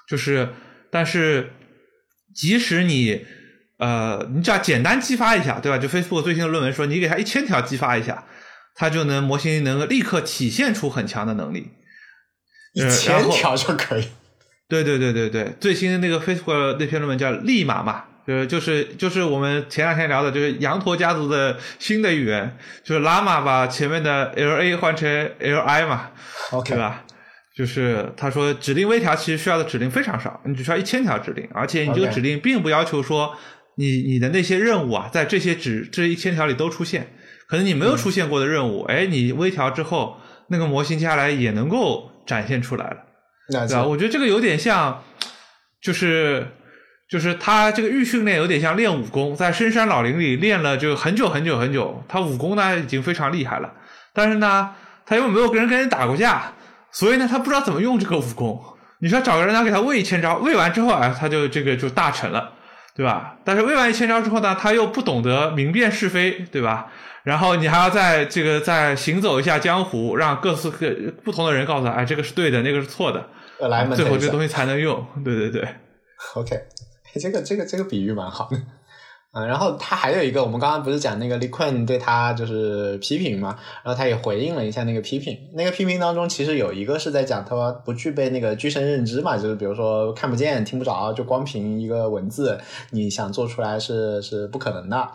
就是但是即使你。呃，你只要简单激发一下，对吧？就 Facebook 最新的论文说，你给他一千条激发一下，它就能模型能够立刻体现出很强的能力。一千条就可以。对对对对对，最新的那个 Facebook 那篇论文叫“立马”嘛，就是就是就是我们前两天聊的，就是羊驼家族的新的语言，就是 Llama 把前面的 LA 换成 LI 嘛，OK 对吧？就是他说指令微调其实需要的指令非常少，你只需要一千条指令，而且你这个指令并不要求说。你你的那些任务啊，在这些指这一千条里都出现，可能你没有出现过的任务，哎，你微调之后，那个模型接下来也能够展现出来了，对吧？我觉得这个有点像，就是就是他这个预训练有点像练武功，在深山老林里练了就很久很久很久，他武功呢已经非常厉害了，但是呢，他又没有跟人跟人打过架，所以呢，他不知道怎么用这个武功。你说找个人来给他喂一千招，喂完之后啊，他就这个就大成了，对吧？但是喂完一千招之后呢，他又不懂得明辨是非，对吧？然后你还要在这个再行走一下江湖，让各自各不同的人告诉他，哎，这个是对的，那个是错的，最后这东西才能用。对对对，(laughs) OK，这个这个这个比喻蛮好的。嗯，然后他还有一个，我们刚刚不是讲那个李坤对他就是批评嘛，然后他也回应了一下那个批评。那个批评当中，其实有一个是在讲他不具备那个具身认知嘛，就是比如说看不见、听不着，就光凭一个文字，你想做出来是是不可能的。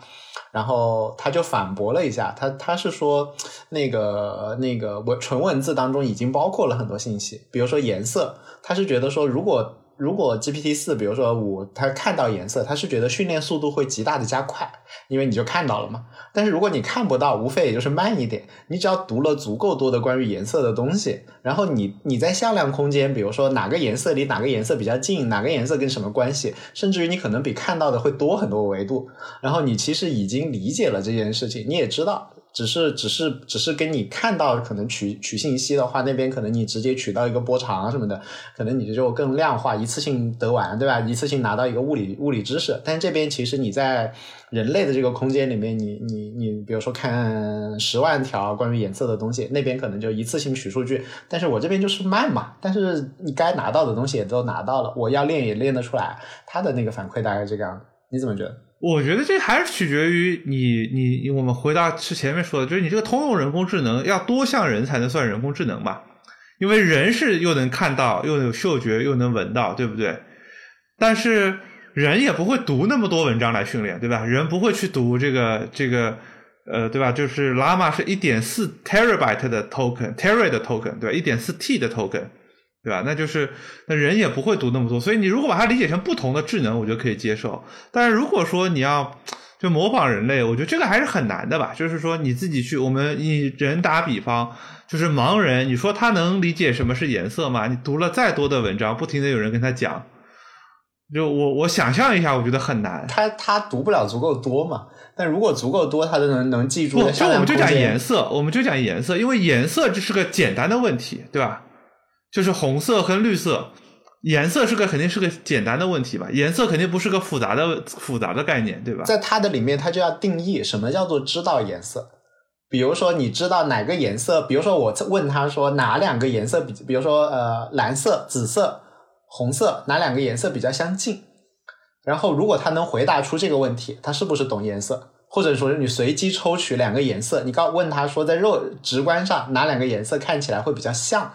然后他就反驳了一下，他他是说那个那个文纯文字当中已经包括了很多信息，比如说颜色，他是觉得说如果。如果 GPT 四，比如说五，它看到颜色，它是觉得训练速度会极大的加快，因为你就看到了嘛。但是如果你看不到，无非也就是慢一点。你只要读了足够多的关于颜色的东西，然后你你在向量空间，比如说哪个颜色离哪个颜色比较近，哪个颜色跟什么关系，甚至于你可能比看到的会多很多维度。然后你其实已经理解了这件事情，你也知道。只是只是只是跟你看到可能取取信息的话，那边可能你直接取到一个波长什么的，可能你就更量化，一次性得完，对吧？一次性拿到一个物理物理知识。但这边其实你在人类的这个空间里面，你你你，比如说看十万条关于颜色的东西，那边可能就一次性取数据。但是我这边就是慢嘛，但是你该拿到的东西也都拿到了，我要练也练得出来。他的那个反馈大概这个样子，你怎么觉得？我觉得这还是取决于你，你我们回到是前面说的，就是你这个通用人工智能要多像人才能算人工智能吧？因为人是又能看到，又有嗅觉，又能闻到，对不对？但是人也不会读那么多文章来训练，对吧？人不会去读这个这个呃，对吧？就是 Llama 是一点四 terabyte 的 token，tera 的 token，对吧？一点四 T 的 token。对吧？那就是那人也不会读那么多，所以你如果把它理解成不同的智能，我觉得可以接受。但是如果说你要就模仿人类，我觉得这个还是很难的吧。就是说你自己去，我们以人打比方，就是盲人，你说他能理解什么是颜色吗？你读了再多的文章，不停的有人跟他讲，就我我想象一下，我觉得很难。他他读不了足够多嘛？但如果足够多，他都能能记住。就我们就讲颜色，我们就讲颜色，因为颜色这是个简单的问题，对吧？就是红色和绿色，颜色是个肯定是个简单的问题吧？颜色肯定不是个复杂的复杂的概念，对吧？在它的里面，它就要定义什么叫做知道颜色。比如说，你知道哪个颜色？比如说，我问他说哪两个颜色比？比如说，呃，蓝色、紫色、红色，哪两个颜色比较相近？然后，如果他能回答出这个问题，他是不是懂颜色？或者说，你随机抽取两个颜色，你告问他说，在肉直观上哪两个颜色看起来会比较像？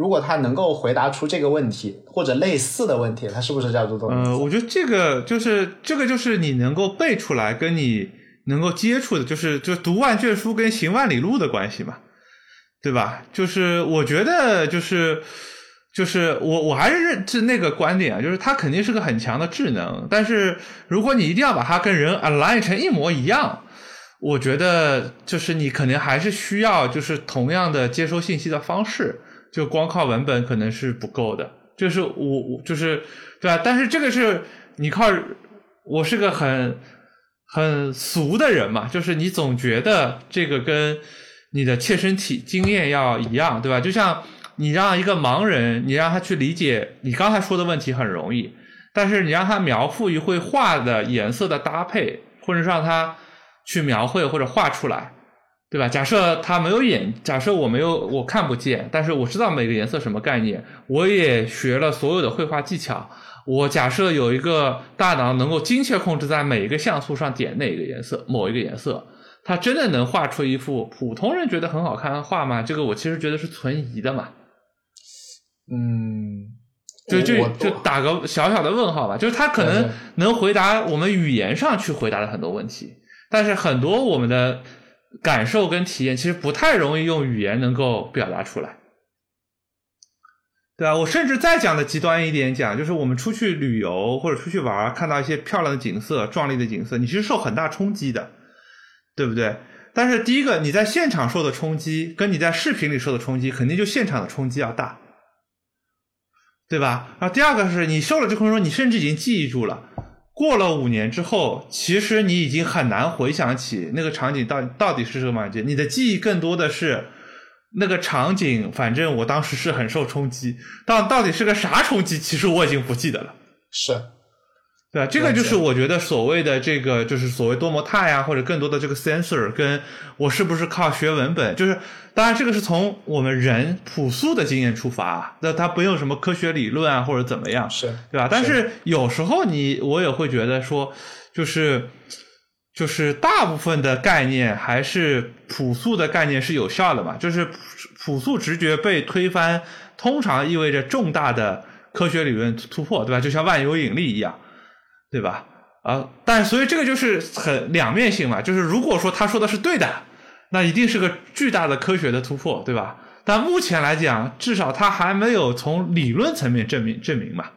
如果他能够回答出这个问题或者类似的问题，他是不是叫做懂？呃，我觉得这个就是这个就是你能够背出来，跟你能够接触的，就是就读万卷书跟行万里路的关系嘛，对吧？就是我觉得就是就是我我还是认是那个观点啊，就是它肯定是个很强的智能，但是如果你一定要把它跟人 align 成一模一样，我觉得就是你可能还是需要就是同样的接收信息的方式。就光靠文本可能是不够的，就是我我就是对吧？但是这个是你靠我是个很很俗的人嘛，就是你总觉得这个跟你的切身体经验要一样，对吧？就像你让一个盲人，你让他去理解你刚才说的问题很容易，但是你让他描述一绘画的颜色的搭配，或者让他去描绘或者画出来。对吧？假设他没有眼，假设我没有，我看不见，但是我知道每个颜色什么概念，我也学了所有的绘画技巧。我假设有一个大脑能够精确控制在每一个像素上点哪个颜色，某一个颜色，它真的能画出一幅普通人觉得很好看的画吗？这个我其实觉得是存疑的嘛。嗯，就就就打个小小的问号吧。就是他可能能回答我们语言上去回答的很多问题，但是很多我们的。感受跟体验其实不太容易用语言能够表达出来，对啊，我甚至再讲的极端一点讲，就是我们出去旅游或者出去玩，看到一些漂亮的景色、壮丽的景色，你其实受很大冲击的，对不对？但是第一个，你在现场受的冲击，跟你在视频里受的冲击，肯定就现场的冲击要大，对吧？然后第二个是你受了这冲击，你甚至已经记忆住了。过了五年之后，其实你已经很难回想起那个场景到到底是什么感觉。你的记忆更多的是那个场景，反正我当时是很受冲击，到到底是个啥冲击，其实我已经不记得了。是，对吧？这个就是我觉得所谓的这个，就是所谓多模态啊，或者更多的这个 sensor，跟我是不是靠学文本，就是当然这个是从我们人朴素的经验出发，那它不用什么科学理论啊或者怎么样，是对吧？但是有时候你我也会觉得说，就是就是大部分的概念还是朴素的概念是有效的嘛，就是朴朴素直觉被推翻，通常意味着重大的。科学理论突破，对吧？就像万有引力一样，对吧？啊，但所以这个就是很两面性嘛。就是如果说他说的是对的，那一定是个巨大的科学的突破，对吧？但目前来讲，至少他还没有从理论层面证明证明嘛。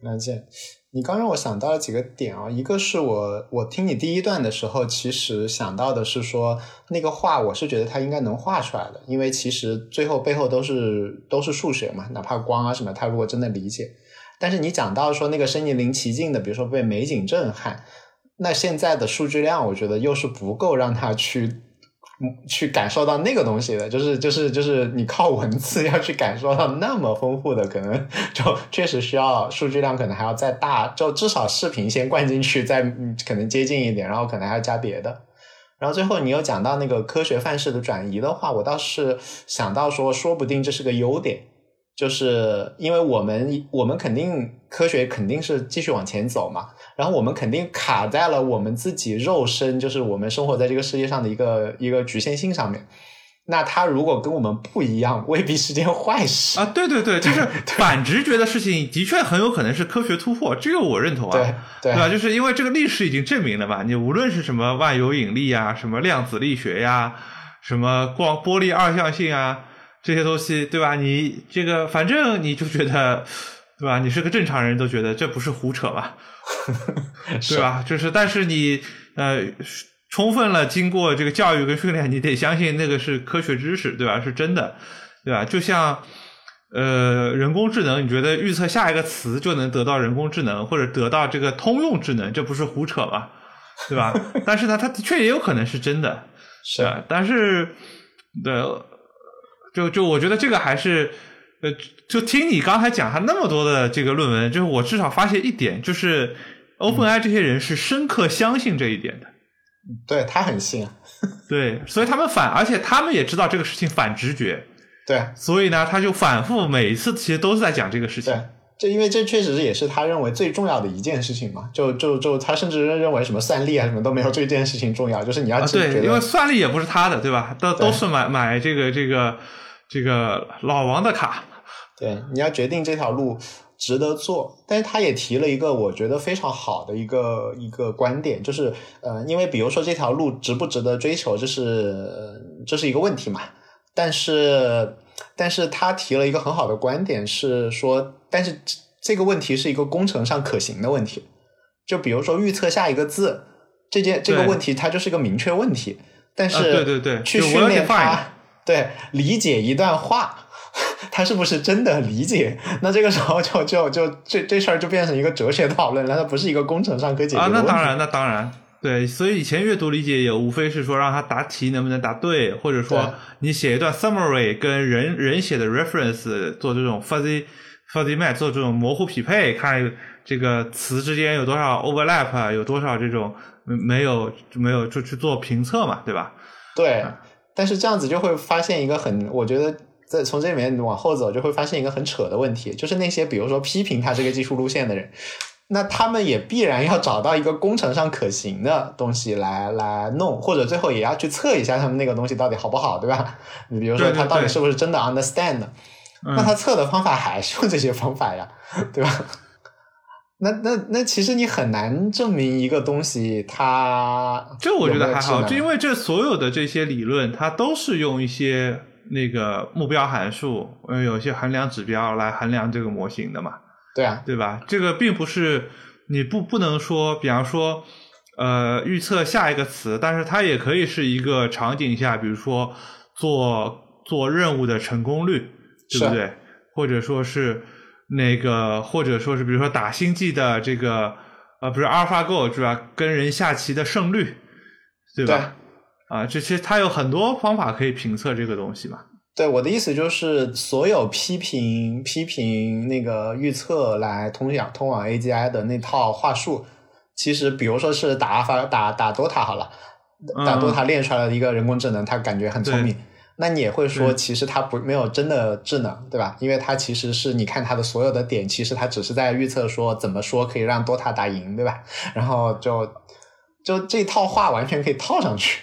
了解。你刚让我想到了几个点啊，一个是我我听你第一段的时候，其实想到的是说那个画，我是觉得它应该能画出来的，因为其实最后背后都是都是数学嘛，哪怕光啊什么，他如果真的理解。但是你讲到说那个身临其境的，比如说被美景震撼，那现在的数据量，我觉得又是不够让他去。去感受到那个东西的，就是就是就是你靠文字要去感受到那么丰富的，可能 (laughs) 就确实需要数据量，可能还要再大，就至少视频先灌进去，再可能接近一点，然后可能还要加别的。然后最后你又讲到那个科学范式的转移的话，我倒是想到说，说不定这是个优点。就是因为我们我们肯定科学肯定是继续往前走嘛，然后我们肯定卡在了我们自己肉身，就是我们生活在这个世界上的一个一个局限性上面。那他如果跟我们不一样，未必是件坏事啊！对对对，就是 (laughs) 反直觉的事情，的确很有可能是科学突破，这个我认同啊，对吧？就是因为这个历史已经证明了嘛，你无论是什么万有引力呀，什么量子力学呀，什么光波粒二象性啊。这些东西对吧？你这个反正你就觉得，对吧？你是个正常人都觉得这不是胡扯吧？(laughs) 对吧？就是但是你呃，充分了经过这个教育跟训练，你得相信那个是科学知识，对吧？是真的，对吧？就像呃，人工智能，你觉得预测下一个词就能得到人工智能或者得到这个通用智能，这不是胡扯吧？对吧？(laughs) 但是呢，它的确也有可能是真的，是吧但是的。就就我觉得这个还是，呃，就听你刚才讲他那么多的这个论文，就是我至少发现一点，就是 OpenAI 这些人是深刻相信这一点的。对他很信，(laughs) 对，所以他们反，而且他们也知道这个事情反直觉。对，所以呢，他就反复每一次其实都是在讲这个事情。对，这因为这确实也是他认为最重要的一件事情嘛。就就就他甚至认为什么算力啊什么都没有这件事情重要，就是你要对，因为算力也不是他的，对吧？都都是买买这个这个。这个老王的卡，对，你要决定这条路值得做，但是他也提了一个我觉得非常好的一个一个观点，就是呃，因为比如说这条路值不值得追求，这是这是一个问题嘛。但是，但是他提了一个很好的观点，是说，但是这个问题是一个工程上可行的问题。就比如说预测下一个字这件这个问题，它就是一个明确问题。但是，对对对，去训练它。对，理解一段话，(laughs) 他是不是真的理解？那这个时候就 (laughs) 就就这这事儿就变成一个哲学讨论了，它不是一个工程上可以解决的问题。啊，那当然，那当然，对。所以以前阅读理解也无非是说让他答题能不能答对，或者说你写一段 summary 跟人人写的 reference 做这种 fuzzy fuzzy match 做这种模糊匹配，看这个词之间有多少 overlap，有多少这种没有没有就去做评测嘛，对吧？对。但是这样子就会发现一个很，我觉得在从这里面往后走，就会发现一个很扯的问题，就是那些比如说批评他这个技术路线的人，那他们也必然要找到一个工程上可行的东西来来弄，或者最后也要去测一下他们那个东西到底好不好，对吧？你比如说他到底是不是真的 understand，那他测的方法还是用这些方法呀，对吧？那那那其实你很难证明一个东西，它这我觉得还好，就因为这所有的这些理论，它都是用一些那个目标函数，呃，有些衡量指标来衡量这个模型的嘛。对啊，对吧？这个并不是你不不能说，比方说，呃，预测下一个词，但是它也可以是一个场景下，比如说做做任务的成功率，对不对？或者说是。那个，或者说是，比如说打星际的这个，呃，不是阿尔法狗是吧？跟人下棋的胜率，对吧？啊，这其实它有很多方法可以评测这个东西嘛。对我的意思就是，所有批评批评那个预测来通向通往 AGI 的那套话术，其实比如说是打阿法打打 DOTA 好了，打嗯 DOTA 练出来的一个人工智能，它感觉很聪明。那你也会说，其实它不没有真的智能，对吧？因为它其实是你看它的所有的点，其实它只是在预测说怎么说可以让 DOTA 打赢，对吧？(laughs) 然后就就这套话完全可以套上去。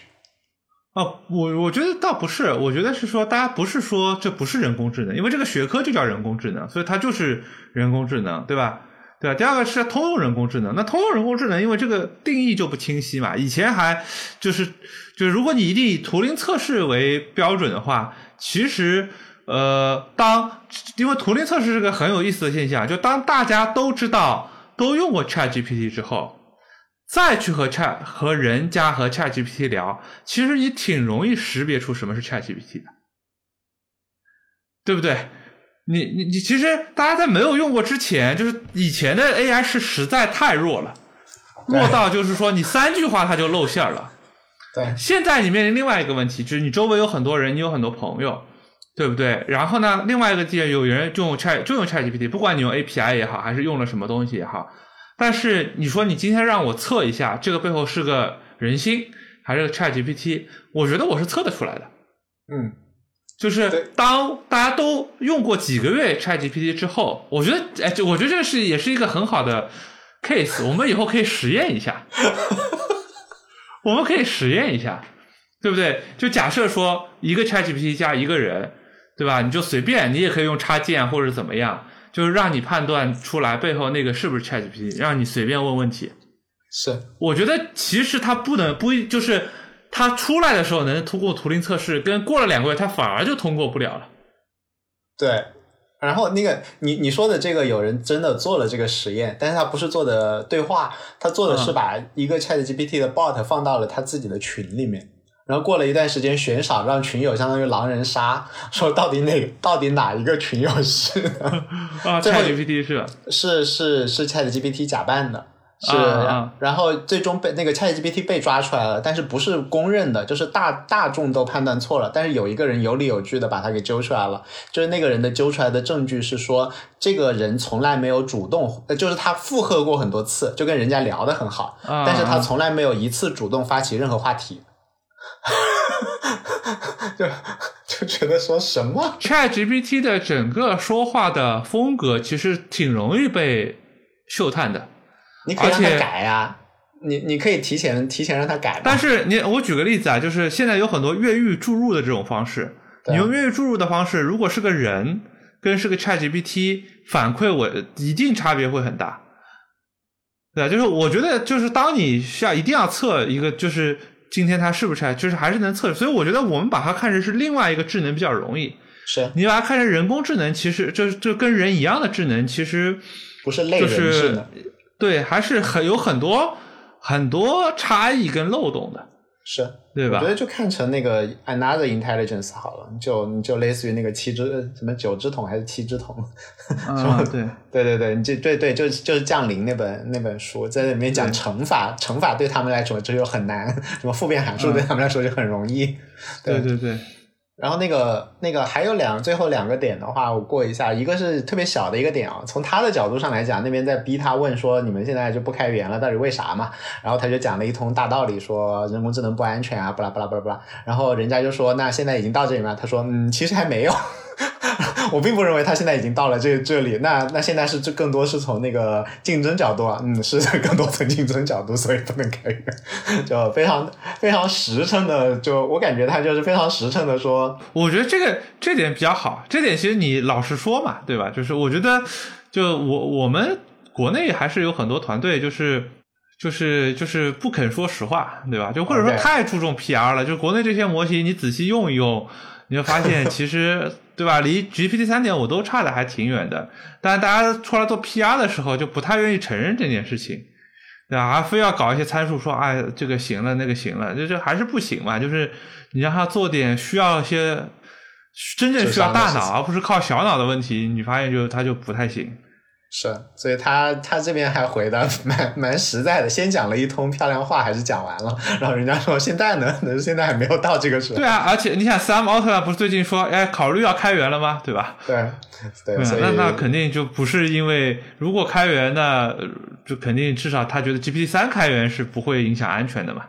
哦，我我觉得倒不是，我觉得是说大家不是说这不是人工智能，因为这个学科就叫人工智能，所以它就是人工智能，对吧？对吧？第二个是通用人工智能，那通用人工智能因为这个定义就不清晰嘛，以前还就是就是如果你一定以图灵测试为标准的话，其实呃，当因为图灵测试是个很有意思的现象，就当大家都知道都用过 Chat GPT 之后。再去和 Chat 和人家和 Chat GPT 聊，其实你挺容易识别出什么是 Chat GPT 的，对不对？你你你，其实大家在没有用过之前，就是以前的 AI 是实在太弱了，弱到就是说你三句话它就露馅了。对，现在你面临另外一个问题，就是你周围有很多人，你有很多朋友，对不对？然后呢，另外一个点，有人就用 Chat 就用 Chat GPT，不管你用 API 也好，还是用了什么东西也好，但是你说你今天让我测一下，这个背后是个人心还是个 Chat GPT，我觉得我是测得出来的。嗯，就是当大家都用过几个月 Chat GPT 之后，我觉得，哎，就我觉得这是也是一个很好的 case，我们以后可以实验一下，我们可以实验一下，对不对？就假设说一个 Chat GPT 加一个人，对吧？你就随便，你也可以用插件或者怎么样，就是让你判断出来背后那个是不是 Chat GPT，让你随便问问题。是我觉得其实它不能不就是它出来的时候能通过图灵测试，跟过了两个月他反而就通过不了了。对。然后那个你你说的这个，有人真的做了这个实验，但是他不是做的对话，他做的是嗯把一个 Chat GPT 的 bot 放到了他自己的群里面，然后过了一段时间悬赏，让群友相当于狼人杀，说到底哪到底哪一个群友是 (laughs) 啊，ChatGPT 是吧？是是是 Chat GPT 假扮的，是，然后最终被那个 Chat GPT 被抓出来了，但是不是公认的，就是大大众都判断错了，但是有一个人有理有据的把他给揪出来了，就是那个人的揪出来的证据是说，这个人从来没有主动，呃就是他附和过很多次，就跟人家聊得很好，啊。但是他从来没有一次主动发起任何话题。(laughs) 就就觉得说什么？ChatGPT 的整个说话的风格其实挺容易被嗅探的，你可以让他改呀、你你可以提前提前让他改，但是你我举个例子啊，就是现在有很多越狱注入的这种方式，你用越狱注入的方式，如果是个人跟是个 ChatGPT 反馈我一定差别会很大。对啊，就是我觉得就是当你需要一定要测一个，就是今天它是不是就是还是能测，所以我觉得我们把它看成是另外一个智能比较容易。是你把它看成人工智能，其实就就跟人一样的智能，其实不是类就人智是能？对，还是很有很多很多差异跟漏洞的，是，对吧我觉？得就看成那个 another intelligence 好了，就你就类似于那个七只呃什么九只桶还是七只桶？(laughs) 啊，对，对对对，你这对对，就是就是降临那本那本书，在里面讲乘法，乘法对他们来说这就很难，什么复变函数对他们来说就很容易。对对对，然后那个那个还有两最后两个点的话，我过一下，一个是特别小的一个点啊，从他的角度上来讲，那边在逼他问说你们现在就不开源了，到底为啥嘛？然后他就讲了一通大道理，说人工智能不安全啊，巴拉巴拉巴拉巴拉。然后人家就说那现在已经到这里了？他说嗯，其实还没有。(laughs) 我并不认为他现在已经到了这这里，那那现在是这更多是从那个竞争角度啊，嗯，是更多从竞争角度，所以不能开源，就非常非常实诚的，就我感觉他就是非常实诚的说，我觉得这个这点比较好，这点其实你老实说嘛，对吧？就是我觉得，就我我们国内还是有很多团队，就是就是就是不肯说实话，对吧？就或者说太注重 PR 了，就国内这些模型你仔细用一用，你就发现其实对吧，离 GPT 三点五都差的还挺远的。但大家出来做 PR 的时候，就不太愿意承认这件事情。对吧？还非要搞一些参数说，哎，这个行了，那个行了，就就还是不行嘛。就是你让他做点需要一些真正需要大脑，而不是靠小脑的问题，你发现就他就不太行。是，所以他他这边还回的蛮蛮实在的，先讲了一通漂亮话，还是讲完了，然后人家说现在呢，那 (laughs) 现在还没有到这个时候。对啊，而且你想，Sam Altman 不是最近说，哎，考虑要开源了吗？对吧？对，对，那那肯定就不是因为如果开源，那就肯定至少他觉得 GPT 三开源是不会影响安全的嘛。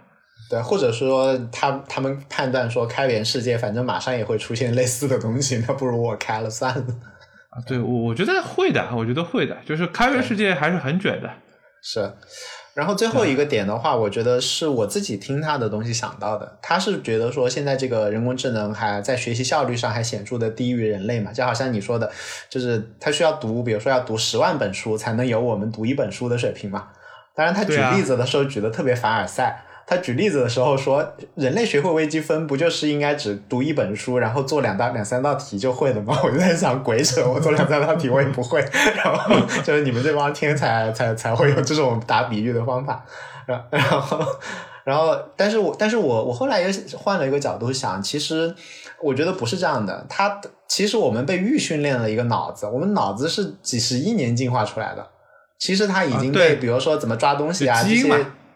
对，或者说他他们判断说开源世界反正马上也会出现类似的东西，那不如我开了算了。啊，对，我我觉得会的，我觉得会的，就是开源世界还是很卷的。是，然后最后一个点的话，我觉得是我自己听他的东西想到的。他是觉得说现在这个人工智能还在学习效率上还显著的低于人类嘛，就好像你说的，就是他需要读，比如说要读十万本书才能有我们读一本书的水平嘛。当然，他举例子的时候举的特别凡尔赛。他举例子的时候说，人类学会微积分不就是应该只读一本书，然后做两道两三道题就会的吗？(laughs) 我就在想，鬼扯！我做两三道题我也不会，然后就是你们这帮天才才才会有这种打比喻的方法，然然后然后，但是我但是我我后来又换了一个角度想，其实我觉得不是这样的。他其实我们被预训练了一个脑子，我们脑子是几十亿年进化出来的，其实它已经被比如说怎么抓东西啊这些，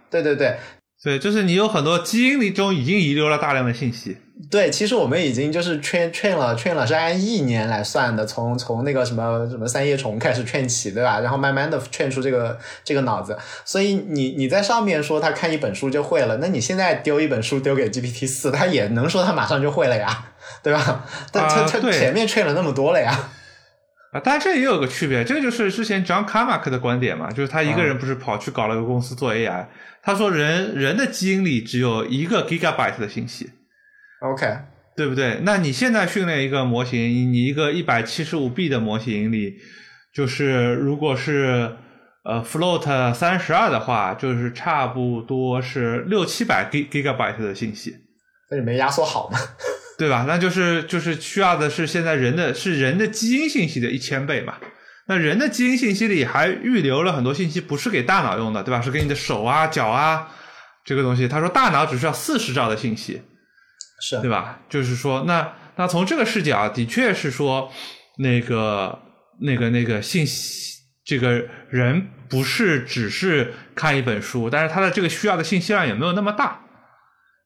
对对对。对，就是你有很多基因里中已经遗留了大量的信息。对，其实我们已经就是 train train 了 train 了，是按一年来算的，从从那个什么什么三叶虫开始 train 起，对吧？然后慢慢的 train 出这个这个脑子。所以你你在上面说他看一本书就会了，那你现在丢一本书丢给 GPT 四，他也能说他马上就会了呀，对吧？但他他前面 train 了那么多了呀。啊，但这也有个区别，这个就是之前 John Carmack 的观点嘛，就是他一个人不是跑去搞了个公司做 AI，他说人人的基因里只有一个 gigabyte 的信息，OK，对不对？那你现在训练一个模型，你一个一百七十五 B 的模型里，就是如果是呃 float 三十二的话，就是差不多是六七百 g gigabyte 的信息，那你没压缩好吗？(laughs) 对吧？那就是就是需要的是现在人的是人的基因信息的一千倍嘛？那人的基因信息里还预留了很多信息，不是给大脑用的，对吧？是给你的手啊、脚啊这个东西。他说大脑只需要四十兆的信息，是对吧？就是说，那那从这个视角，的确是说那个那个那个信息，这个人不是只是看一本书，但是他的这个需要的信息量也没有那么大？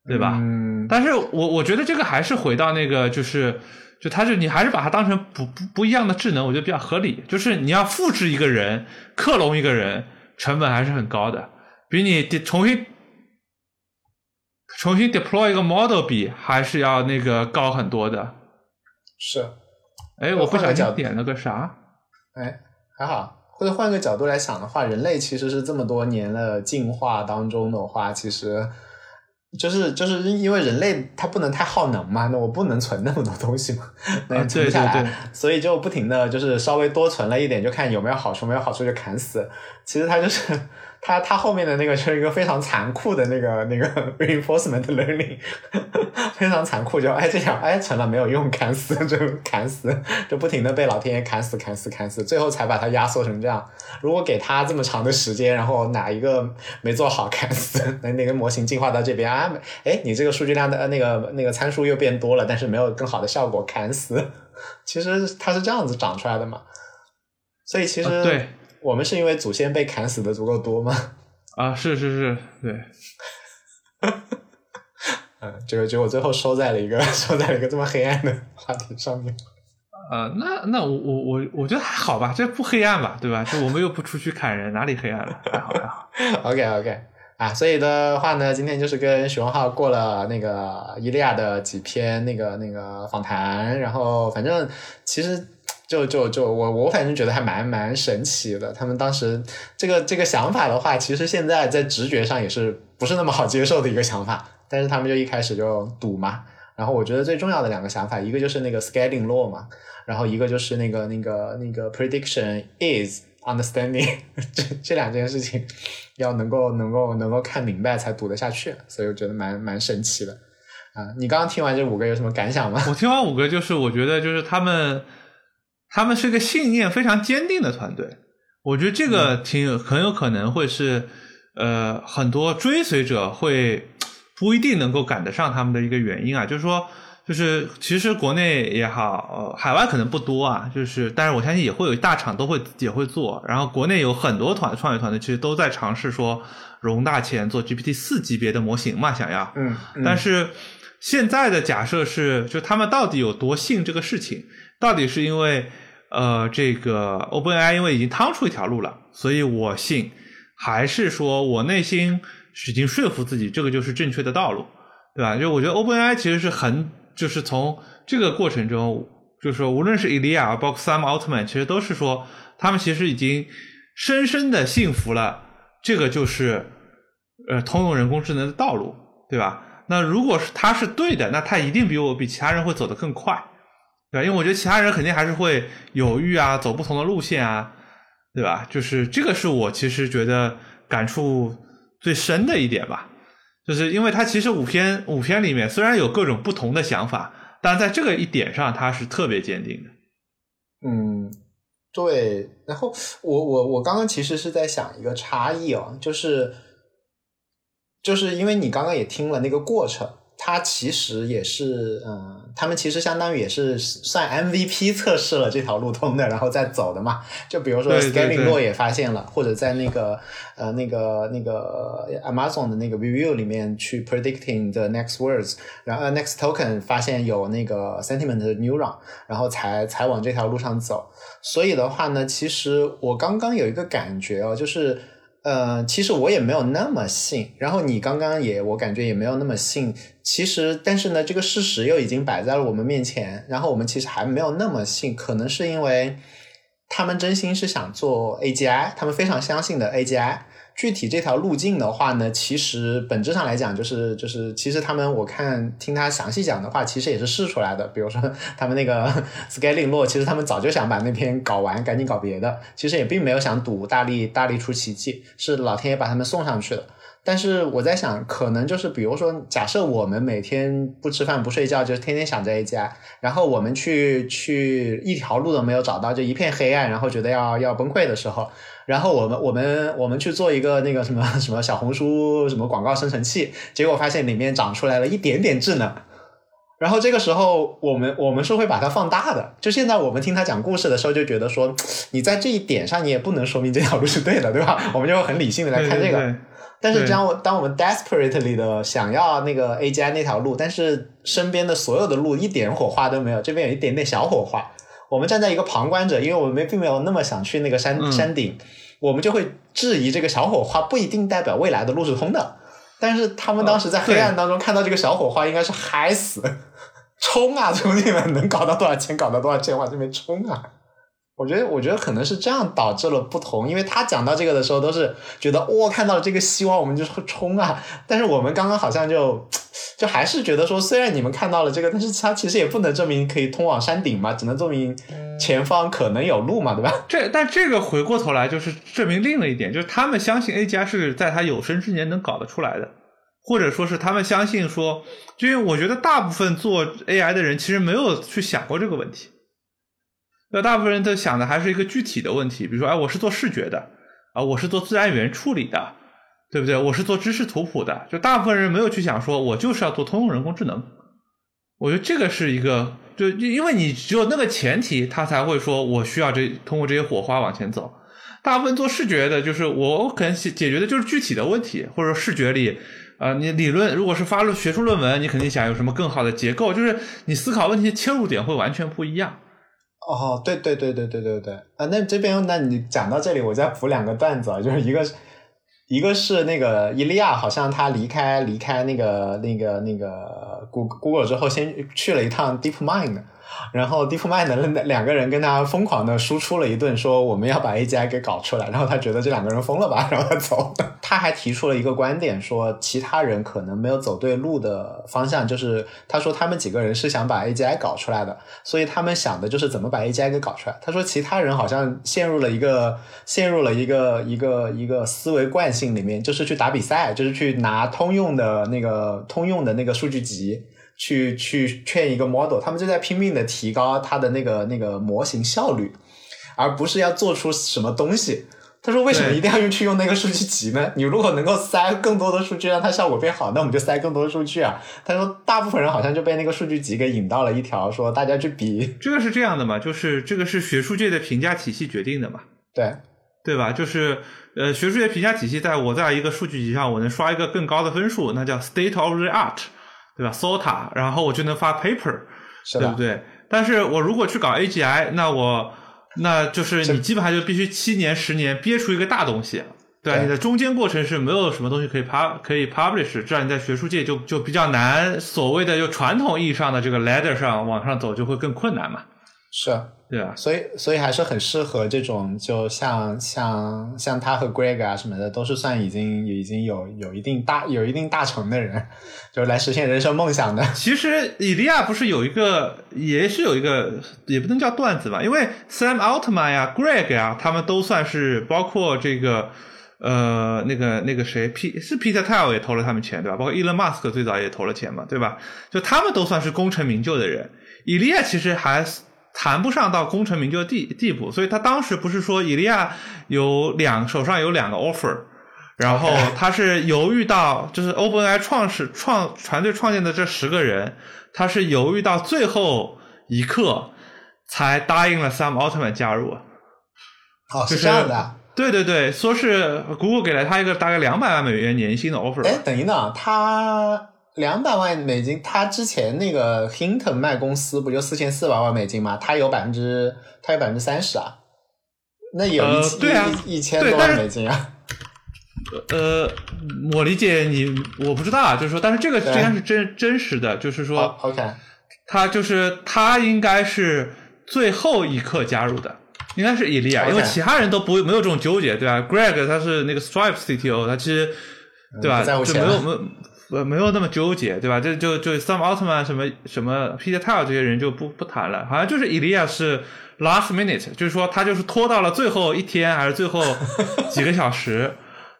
对吧？嗯，但是我我觉得这个还是回到那个，就是就他是你还是把它当成不不不一样的智能，我觉得比较合理。就是你要复制一个人、克隆一个人，成本还是很高的，比你重新重新 deploy 一个 model 比还是要那个高很多的。是，哎，我不小心点了个啥？哎，还好。或者换个角度来想的话，人类其实是这么多年的进化当中的话，其实。就是就是因为人类它不能太耗能嘛，那我不能存那么多东西嘛，那存不下来，所以就不停的就是稍微多存了一点，就看有没有好处，没有好处就砍死。其实它就是。它它后面的那个就是一个非常残酷的那个那个 (laughs) reinforcement learning，(laughs) 非常残酷，就哎这样哎成了没有用，砍死就砍死，就不停的被老天爷砍死砍死砍死，最后才把它压缩成这样。如果给它这么长的时间，然后哪一个没做好砍死，(laughs) 那那个模型进化到这边啊，哎你这个数据量的那个那个参数又变多了，但是没有更好的效果，砍死。其实它是这样子长出来的嘛，所以其实对。我们是因为祖先被砍死的足够多吗？啊，是是是，对。(laughs) 嗯，这个结果最后收在了一个 (laughs) 收在了一个这么黑暗的话题上面。呃，那那我我我我觉得还好吧，这不黑暗吧，对吧？就我们又不出去砍人，哪里黑暗了？还好还好。(laughs) OK OK 啊，所以的话呢，今天就是跟许文浩过了那个伊利亚的几篇那个那个访谈，然后反正其实。就就就我我反正觉得还蛮蛮神奇的，他们当时这个这个想法的话，其实现在在直觉上也是不是那么好接受的一个想法，但是他们就一开始就赌嘛。然后我觉得最重要的两个想法，一个就是那个 scaling law 嘛，然后一个就是那个那个那个 prediction is understanding，(laughs) 这这两件事情 (laughs) 要能够能够能够看明白才赌得下去，所以我觉得蛮蛮神奇的啊。你刚刚听完这五个有什么感想吗？(laughs) 我听完五个就是我觉得就是他们。他们是个信念非常坚定的团队，我觉得这个挺很有可能会是，呃，很多追随者会不一定能够赶得上他们的一个原因啊。就是说，就是其实国内也好，呃，海外可能不多啊，就是但是我相信也会有大厂都会也会做，然后国内有很多团创业团队其实都在尝试说融大钱做 GPT 四级别的模型嘛，想要，嗯，但是现在的假设是，就他们到底有多信这个事情？到底是因为呃这个 OpenAI 因为已经趟出一条路了，所以我信，还是说我内心已经说服自己这个就是正确的道路，对吧？就我觉得 OpenAI 其实是很。就是从这个过程中，就是说，无论是 Elia 包括 Sam Altman，其实都是说，他们其实已经深深的信服了，这个就是呃通用人工智能的道路，对吧？那如果是他是对的，那他一定比我比其他人会走得更快，对吧？因为我觉得其他人肯定还是会犹豫啊，走不同的路线啊，对吧？就是这个是我其实觉得感触最深的一点吧。就是因为他其实五篇五篇里面虽然有各种不同的想法，但在这个一点上他是特别坚定的。嗯，对。然后我我我刚刚其实是在想一个差异哦，就是就是因为你刚刚也听了那个过程。它其实也是，嗯，他们其实相当于也是算 MVP 测试了这条路通的，然后再走的嘛。就比如说 Scaling 洛也发现了，或者在那个呃那个那个 Amazon 的那个 Review 里面去 Predicting the next words，然后 Next Token 发现有那个 Sentiment Neuron，然后才才往这条路上走。所以的话呢，其实我刚刚有一个感觉哦，就是。呃，其实我也没有那么信，然后你刚刚也，我感觉也没有那么信。其实，但是呢，这个事实又已经摆在了我们面前，然后我们其实还没有那么信，可能是因为他们真心是想做 AGI，他们非常相信的 AGI。具体这条路径的话呢，其实本质上来讲，就是就是，其实他们我看听他详细讲的话，其实也是试出来的。比如说 (laughs) 他们那个 (laughs) Scaling 落，其实他们早就想把那篇搞完，赶紧搞别的，其实也并没有想赌大力大力出奇迹，是老天爷把他们送上去的。但是我在想，可能就是比如说，假设我们每天不吃饭不睡觉，就是天天想着 A 加，然后我们去去一条路都没有找到，就一片黑暗，然后觉得要要崩溃的时候。然后我们我们我们去做一个那个什么什么小红书什么广告生成器，结果发现里面长出来了一点点智能。然后这个时候我们我们是会把它放大的。就现在我们听他讲故事的时候，就觉得说你在这一点上你也不能说明这条路是对的，对吧？我们就会很理性的来看这个。但是当我当我们 desperately 的想要那个 A G I 那条路，但是身边的所有的路一点火花都没有，这边有一点点小火花。我们站在一个旁观者，因为我们并没有那么想去那个山山顶，我们就会质疑这个小火花不一定代表未来的路是通的。但是他们当时在黑暗当中看到这个小火花，应该是嗨死，(laughs) 冲啊，兄弟们，能搞到多少钱搞到多少钱往这边冲啊！我觉得，我觉得可能是这样导致了不同，因为他讲到这个的时候都是觉得哇，看到了这个希望，我们就会冲啊。但是我们刚刚好像就就还是觉得说，虽然你们看到了这个，但是它其实也不能证明可以通往山顶嘛，只能证明前方可能有路嘛，对吧？这但这个回过头来就是证明另了一点，就是他们相信 A 加是在他有生之年能搞得出来的，或者说是他们相信说，就因为我觉得大部分做 AI 的人其实没有去想过这个问题。那大部分人都想的还是一个具体的问题，比如说，哎，我是做视觉的，啊，我是做自然语言处理的，对不对？我是做知识图谱的，就大部分人没有去想说，我就是要做通用人工智能。我觉得这个是一个，就因为你只有那个前提，他才会说我需要这通过这些火花往前走。大部分做视觉的，就是我可能解解决的就是具体的问题，或者说视觉里，呃，你理论如果是发论学术论文，你肯定想有什么更好的结构，就是你思考问题切入点会完全不一样。哦，对对对对对对对啊！那这边，那你讲到这里，我再补两个段子啊，就是一个，一个是那个伊利亚，好像他离开离开那个那个那个 Google Google 之后，先去了一趟 DeepMind。然后 DeepMind 的两个人跟他疯狂的输出了一顿，说我们要把 AGI 给搞出来。然后他觉得这两个人疯了吧，(laughs) 然后他走。他还提出了一个观点，说其他人可能没有走对路的方向，就是他说他们几个人是想把 AGI 搞出来的，所以他们想的就是怎么把 AGI 给搞出来。他说其他人好像陷入了一个陷入了一个一个一个思维惯性里面，就是去打比赛，就是去拿通用的那个通用的那个数据集。去去劝一个 model，他们就在拼命的提高它的那个那个模型效率，而不是要做出什么东西。他说：“为什么一定要用去用那个数据集呢？你如果能够塞更多的数据，让它效果变好，那我们就塞更多的数据啊。”他说：“大部分人好像就被那个数据集给引到了一条，说大家去比。这个是这样的嘛？就是这个是学术界的评价体系决定的嘛？对对吧？就是呃，学术界评价体系，在我在一个数据集上，我能刷一个更高的分数，那叫 state of the art，对吧？SOTA，然后我就能发 paper，对不对？但是我如果去搞 AGI，那我。那就是你基本上就必须七年十年憋出一个大东西，对你的中间过程是没有什么东西可以 pub 可以 publish，这样你在学术界就就比较难，所谓的就传统意义上的这个 ladder 上往上走就会更困难嘛。是，对啊，所以所以还是很适合这种，就像像像他和 Greg 啊什么的，都是算已经已经有有一定大有一定大成的人，(laughs) 就来实现人生梦想的。其实伊利亚不是有一个，也是有一个，也不能叫段子吧，因为 Sam Altman 呀、Greg 呀，他们都算是包括这个呃那个那个谁 P 是 Peter Thiel 也投了他们钱对吧？包括 Elon Musk 最早也投了钱嘛，对吧？就他们都算是功成名就的人，伊利亚其实还。谈不上到功成名就的地地步，所以他当时不是说伊利亚有两手上有两个 offer，然后他是犹豫到就是 OpenAI 创始创团队创建的这十个人，他是犹豫到最后一刻才答应了 Sam Altman 加入。哦，是这样的。对对对，说是 Google 给了他一个大概两百万美元年薪的 offer。哎，等一等，他。两百万美金，他之前那个 Hinton 卖公司不就四千四百万美金吗？他有百分之，他有百分之三十啊，那有一一一千多万美金啊。呃，我理解你，我不知道啊，就是说，但是这个应该是真真实的，就是说，OK，他就是他应该是最后一刻加入的，应该是伊利亚，因为其他人都不没有这种纠结，对吧？Greg 他是那个 Stripe CTO，他其实对吧，就没有没有。呃，没有那么纠结，对吧？就就就 Sam Altman 什么什么 Peter Thiel 这些人就不不谈了，好像就是 Elia 是 last minute，就是说他就是拖到了最后一天还是最后几个小时，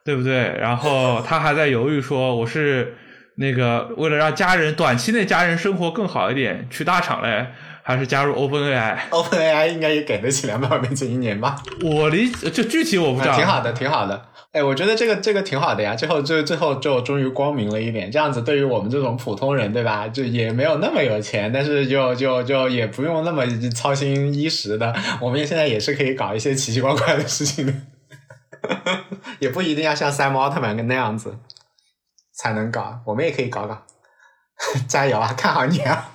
对不对？然后他还在犹豫说，我是那个为了让家人短期内家人生活更好一点，去大厂嘞，还是加入 OpenAI？OpenAI 应该也给得起两百万美金一年吧？我理就具体我不知道，挺好的，挺好的。哎，我觉得这个这个挺好的呀，最后最最后就终于光明了一点，这样子对于我们这种普通人，对吧？就也没有那么有钱，但是就就就也不用那么操心衣食的，我们现在也是可以搞一些奇奇怪怪的事情的，(laughs) 也不一定要像 Sam Altman 那样子才能搞，我们也可以搞搞，(laughs) 加油啊！看好你啊！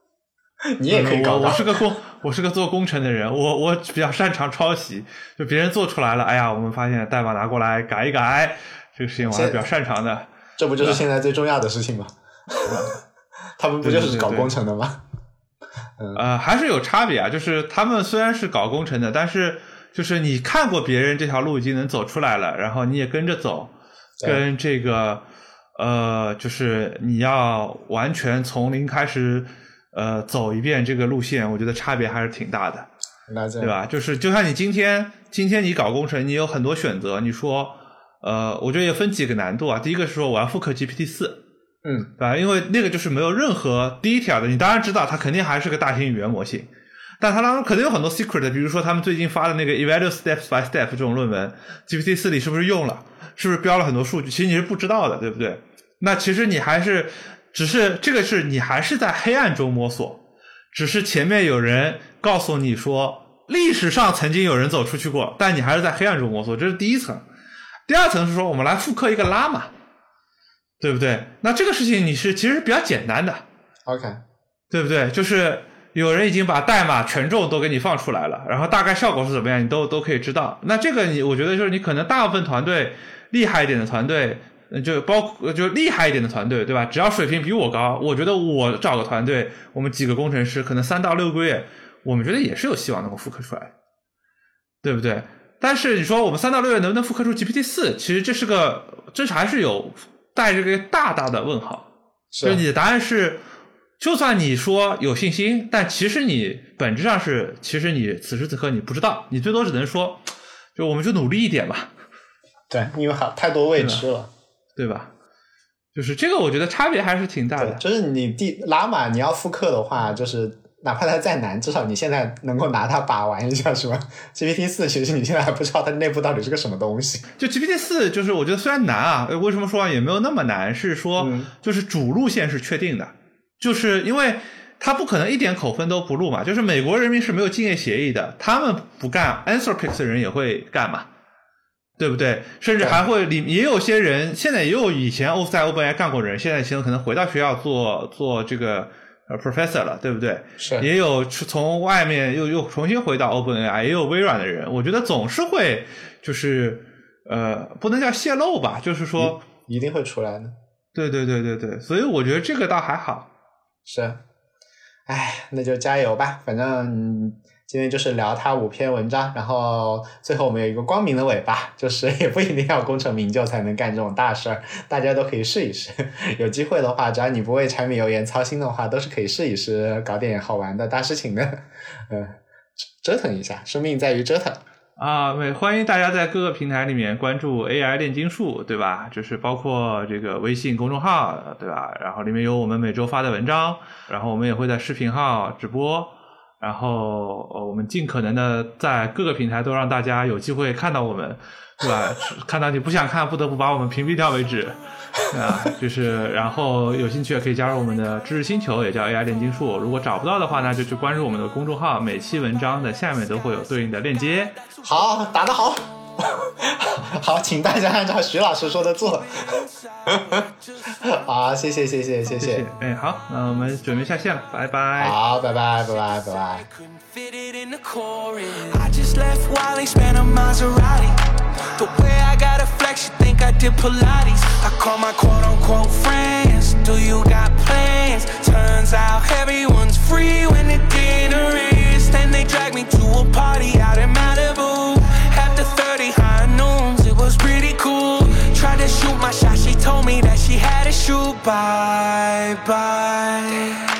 (laughs) 你也可以搞搞。我是个工，我是个做工程的人，我我比较擅长抄袭。就别人做出来了，哎呀，我们发现代码拿过来改一改，这个事情我还是比较擅长的。这不就是现在最重要的事情吗？(laughs) 他们不就是搞工程的吗？呃，还是有差别啊。就是他们虽然是搞工程的，但是就是你看过别人这条路已经能走出来了，然后你也跟着走，跟这个呃，就是你要完全从零开始。呃，走一遍这个路线，我觉得差别还是挺大的，对吧？就是就像你今天，今天你搞工程，你有很多选择。你说，呃，我觉得也分几个难度啊。第一个是说我要复刻 GPT 四，嗯，对吧？因为那个就是没有任何 detail 的，你当然知道它肯定还是个大型语言模型，但它当中肯定有很多 secret，比如说他们最近发的那个 evaluate steps by step 这种论文，GPT 四里是不是用了？是不是标了很多数据？其实你是不知道的，对不对？那其实你还是。只是这个是你还是在黑暗中摸索，只是前面有人告诉你说历史上曾经有人走出去过，但你还是在黑暗中摸索，这是第一层。第二层是说我们来复刻一个拉玛，对不对？那这个事情你是其实比较简单的，OK，对不对？就是有人已经把代码权重都给你放出来了，然后大概效果是怎么样，你都都可以知道。那这个你我觉得就是你可能大部分团队厉害一点的团队。就包括就厉害一点的团队，对吧？只要水平比我高，我觉得我找个团队，我们几个工程师，可能三到六个月，我们觉得也是有希望能够复刻出来，对不对？但是你说我们三到六月能不能复刻出 GPT 四？其实这是个，这是还是有带着个大大的问号。就你的答案是，就算你说有信心，但其实你本质上是，其实你此时此刻你不知道，你最多只能说，就我们就努力一点吧。对，因为还太多未知了。对吧？就是这个，我觉得差别还是挺大的。就是你第拉玛你要复刻的话，就是哪怕它再难，至少你现在能够拿它把玩一下，是吧？GPT 四其实你现在还不知道它内部到底是个什么东西。就 GPT 四，就是我觉得虽然难啊，为什么说也没有那么难？是说，就是主路线是确定的，就是因为它不可能一点口分都不录嘛。就是美国人民是没有竞业协议的，他们不干，Answerpix 的人也会干嘛？对不对？甚至还会里也有些人，现在也有以前在 OpenAI 干过人，现在现在可能回到学校做做这个。呃，professor 了，对不对？是，也有从外面又又重新回到 OpenAI，也有微软的人，我觉得总是会就是呃，不能叫泄露吧，就是说一定会出来的。对对对对对，所以我觉得这个倒还好。是，哎，那就加油吧，反正。今天就是聊他五篇文章，然后最后我们有一个光明的尾巴，(laughs) 就是也不一定要功成名就才能干这种大事儿，大家都可以试一试。(laughs) 有机会的话，只要你不为柴米油盐操心的话，都是可以试一试，搞点好玩的大事情的。嗯，折腾一下，生命在于折腾啊！欢迎大家在各个平台里面关注 AI 炼金术，对吧？就是包括这个微信公众号，对吧？然后里面有我们每周发的文章，然后我们也会在视频号直播。然后，呃，我们尽可能的在各个平台都让大家有机会看到我们，对吧？看到你不想看，不得不把我们屏蔽掉为止，啊，就是，然后有兴趣也可以加入我们的知识星球，也叫 AI 炼金术。如果找不到的话呢，就去关注我们的公众号，每期文章的下面都会有对应的链接。好，打得好。好，请大家按照徐老师说的做。好，谢谢，谢谢，谢谢。哎，好，那我们准备下线了，拜拜。好，拜拜，拜拜，拜拜。Turns out everyone's free when it dinner is. Then they drag me to a 30 high noons, it was pretty cool. Tried to shoot my shot, she told me that she had to shoot. Bye bye.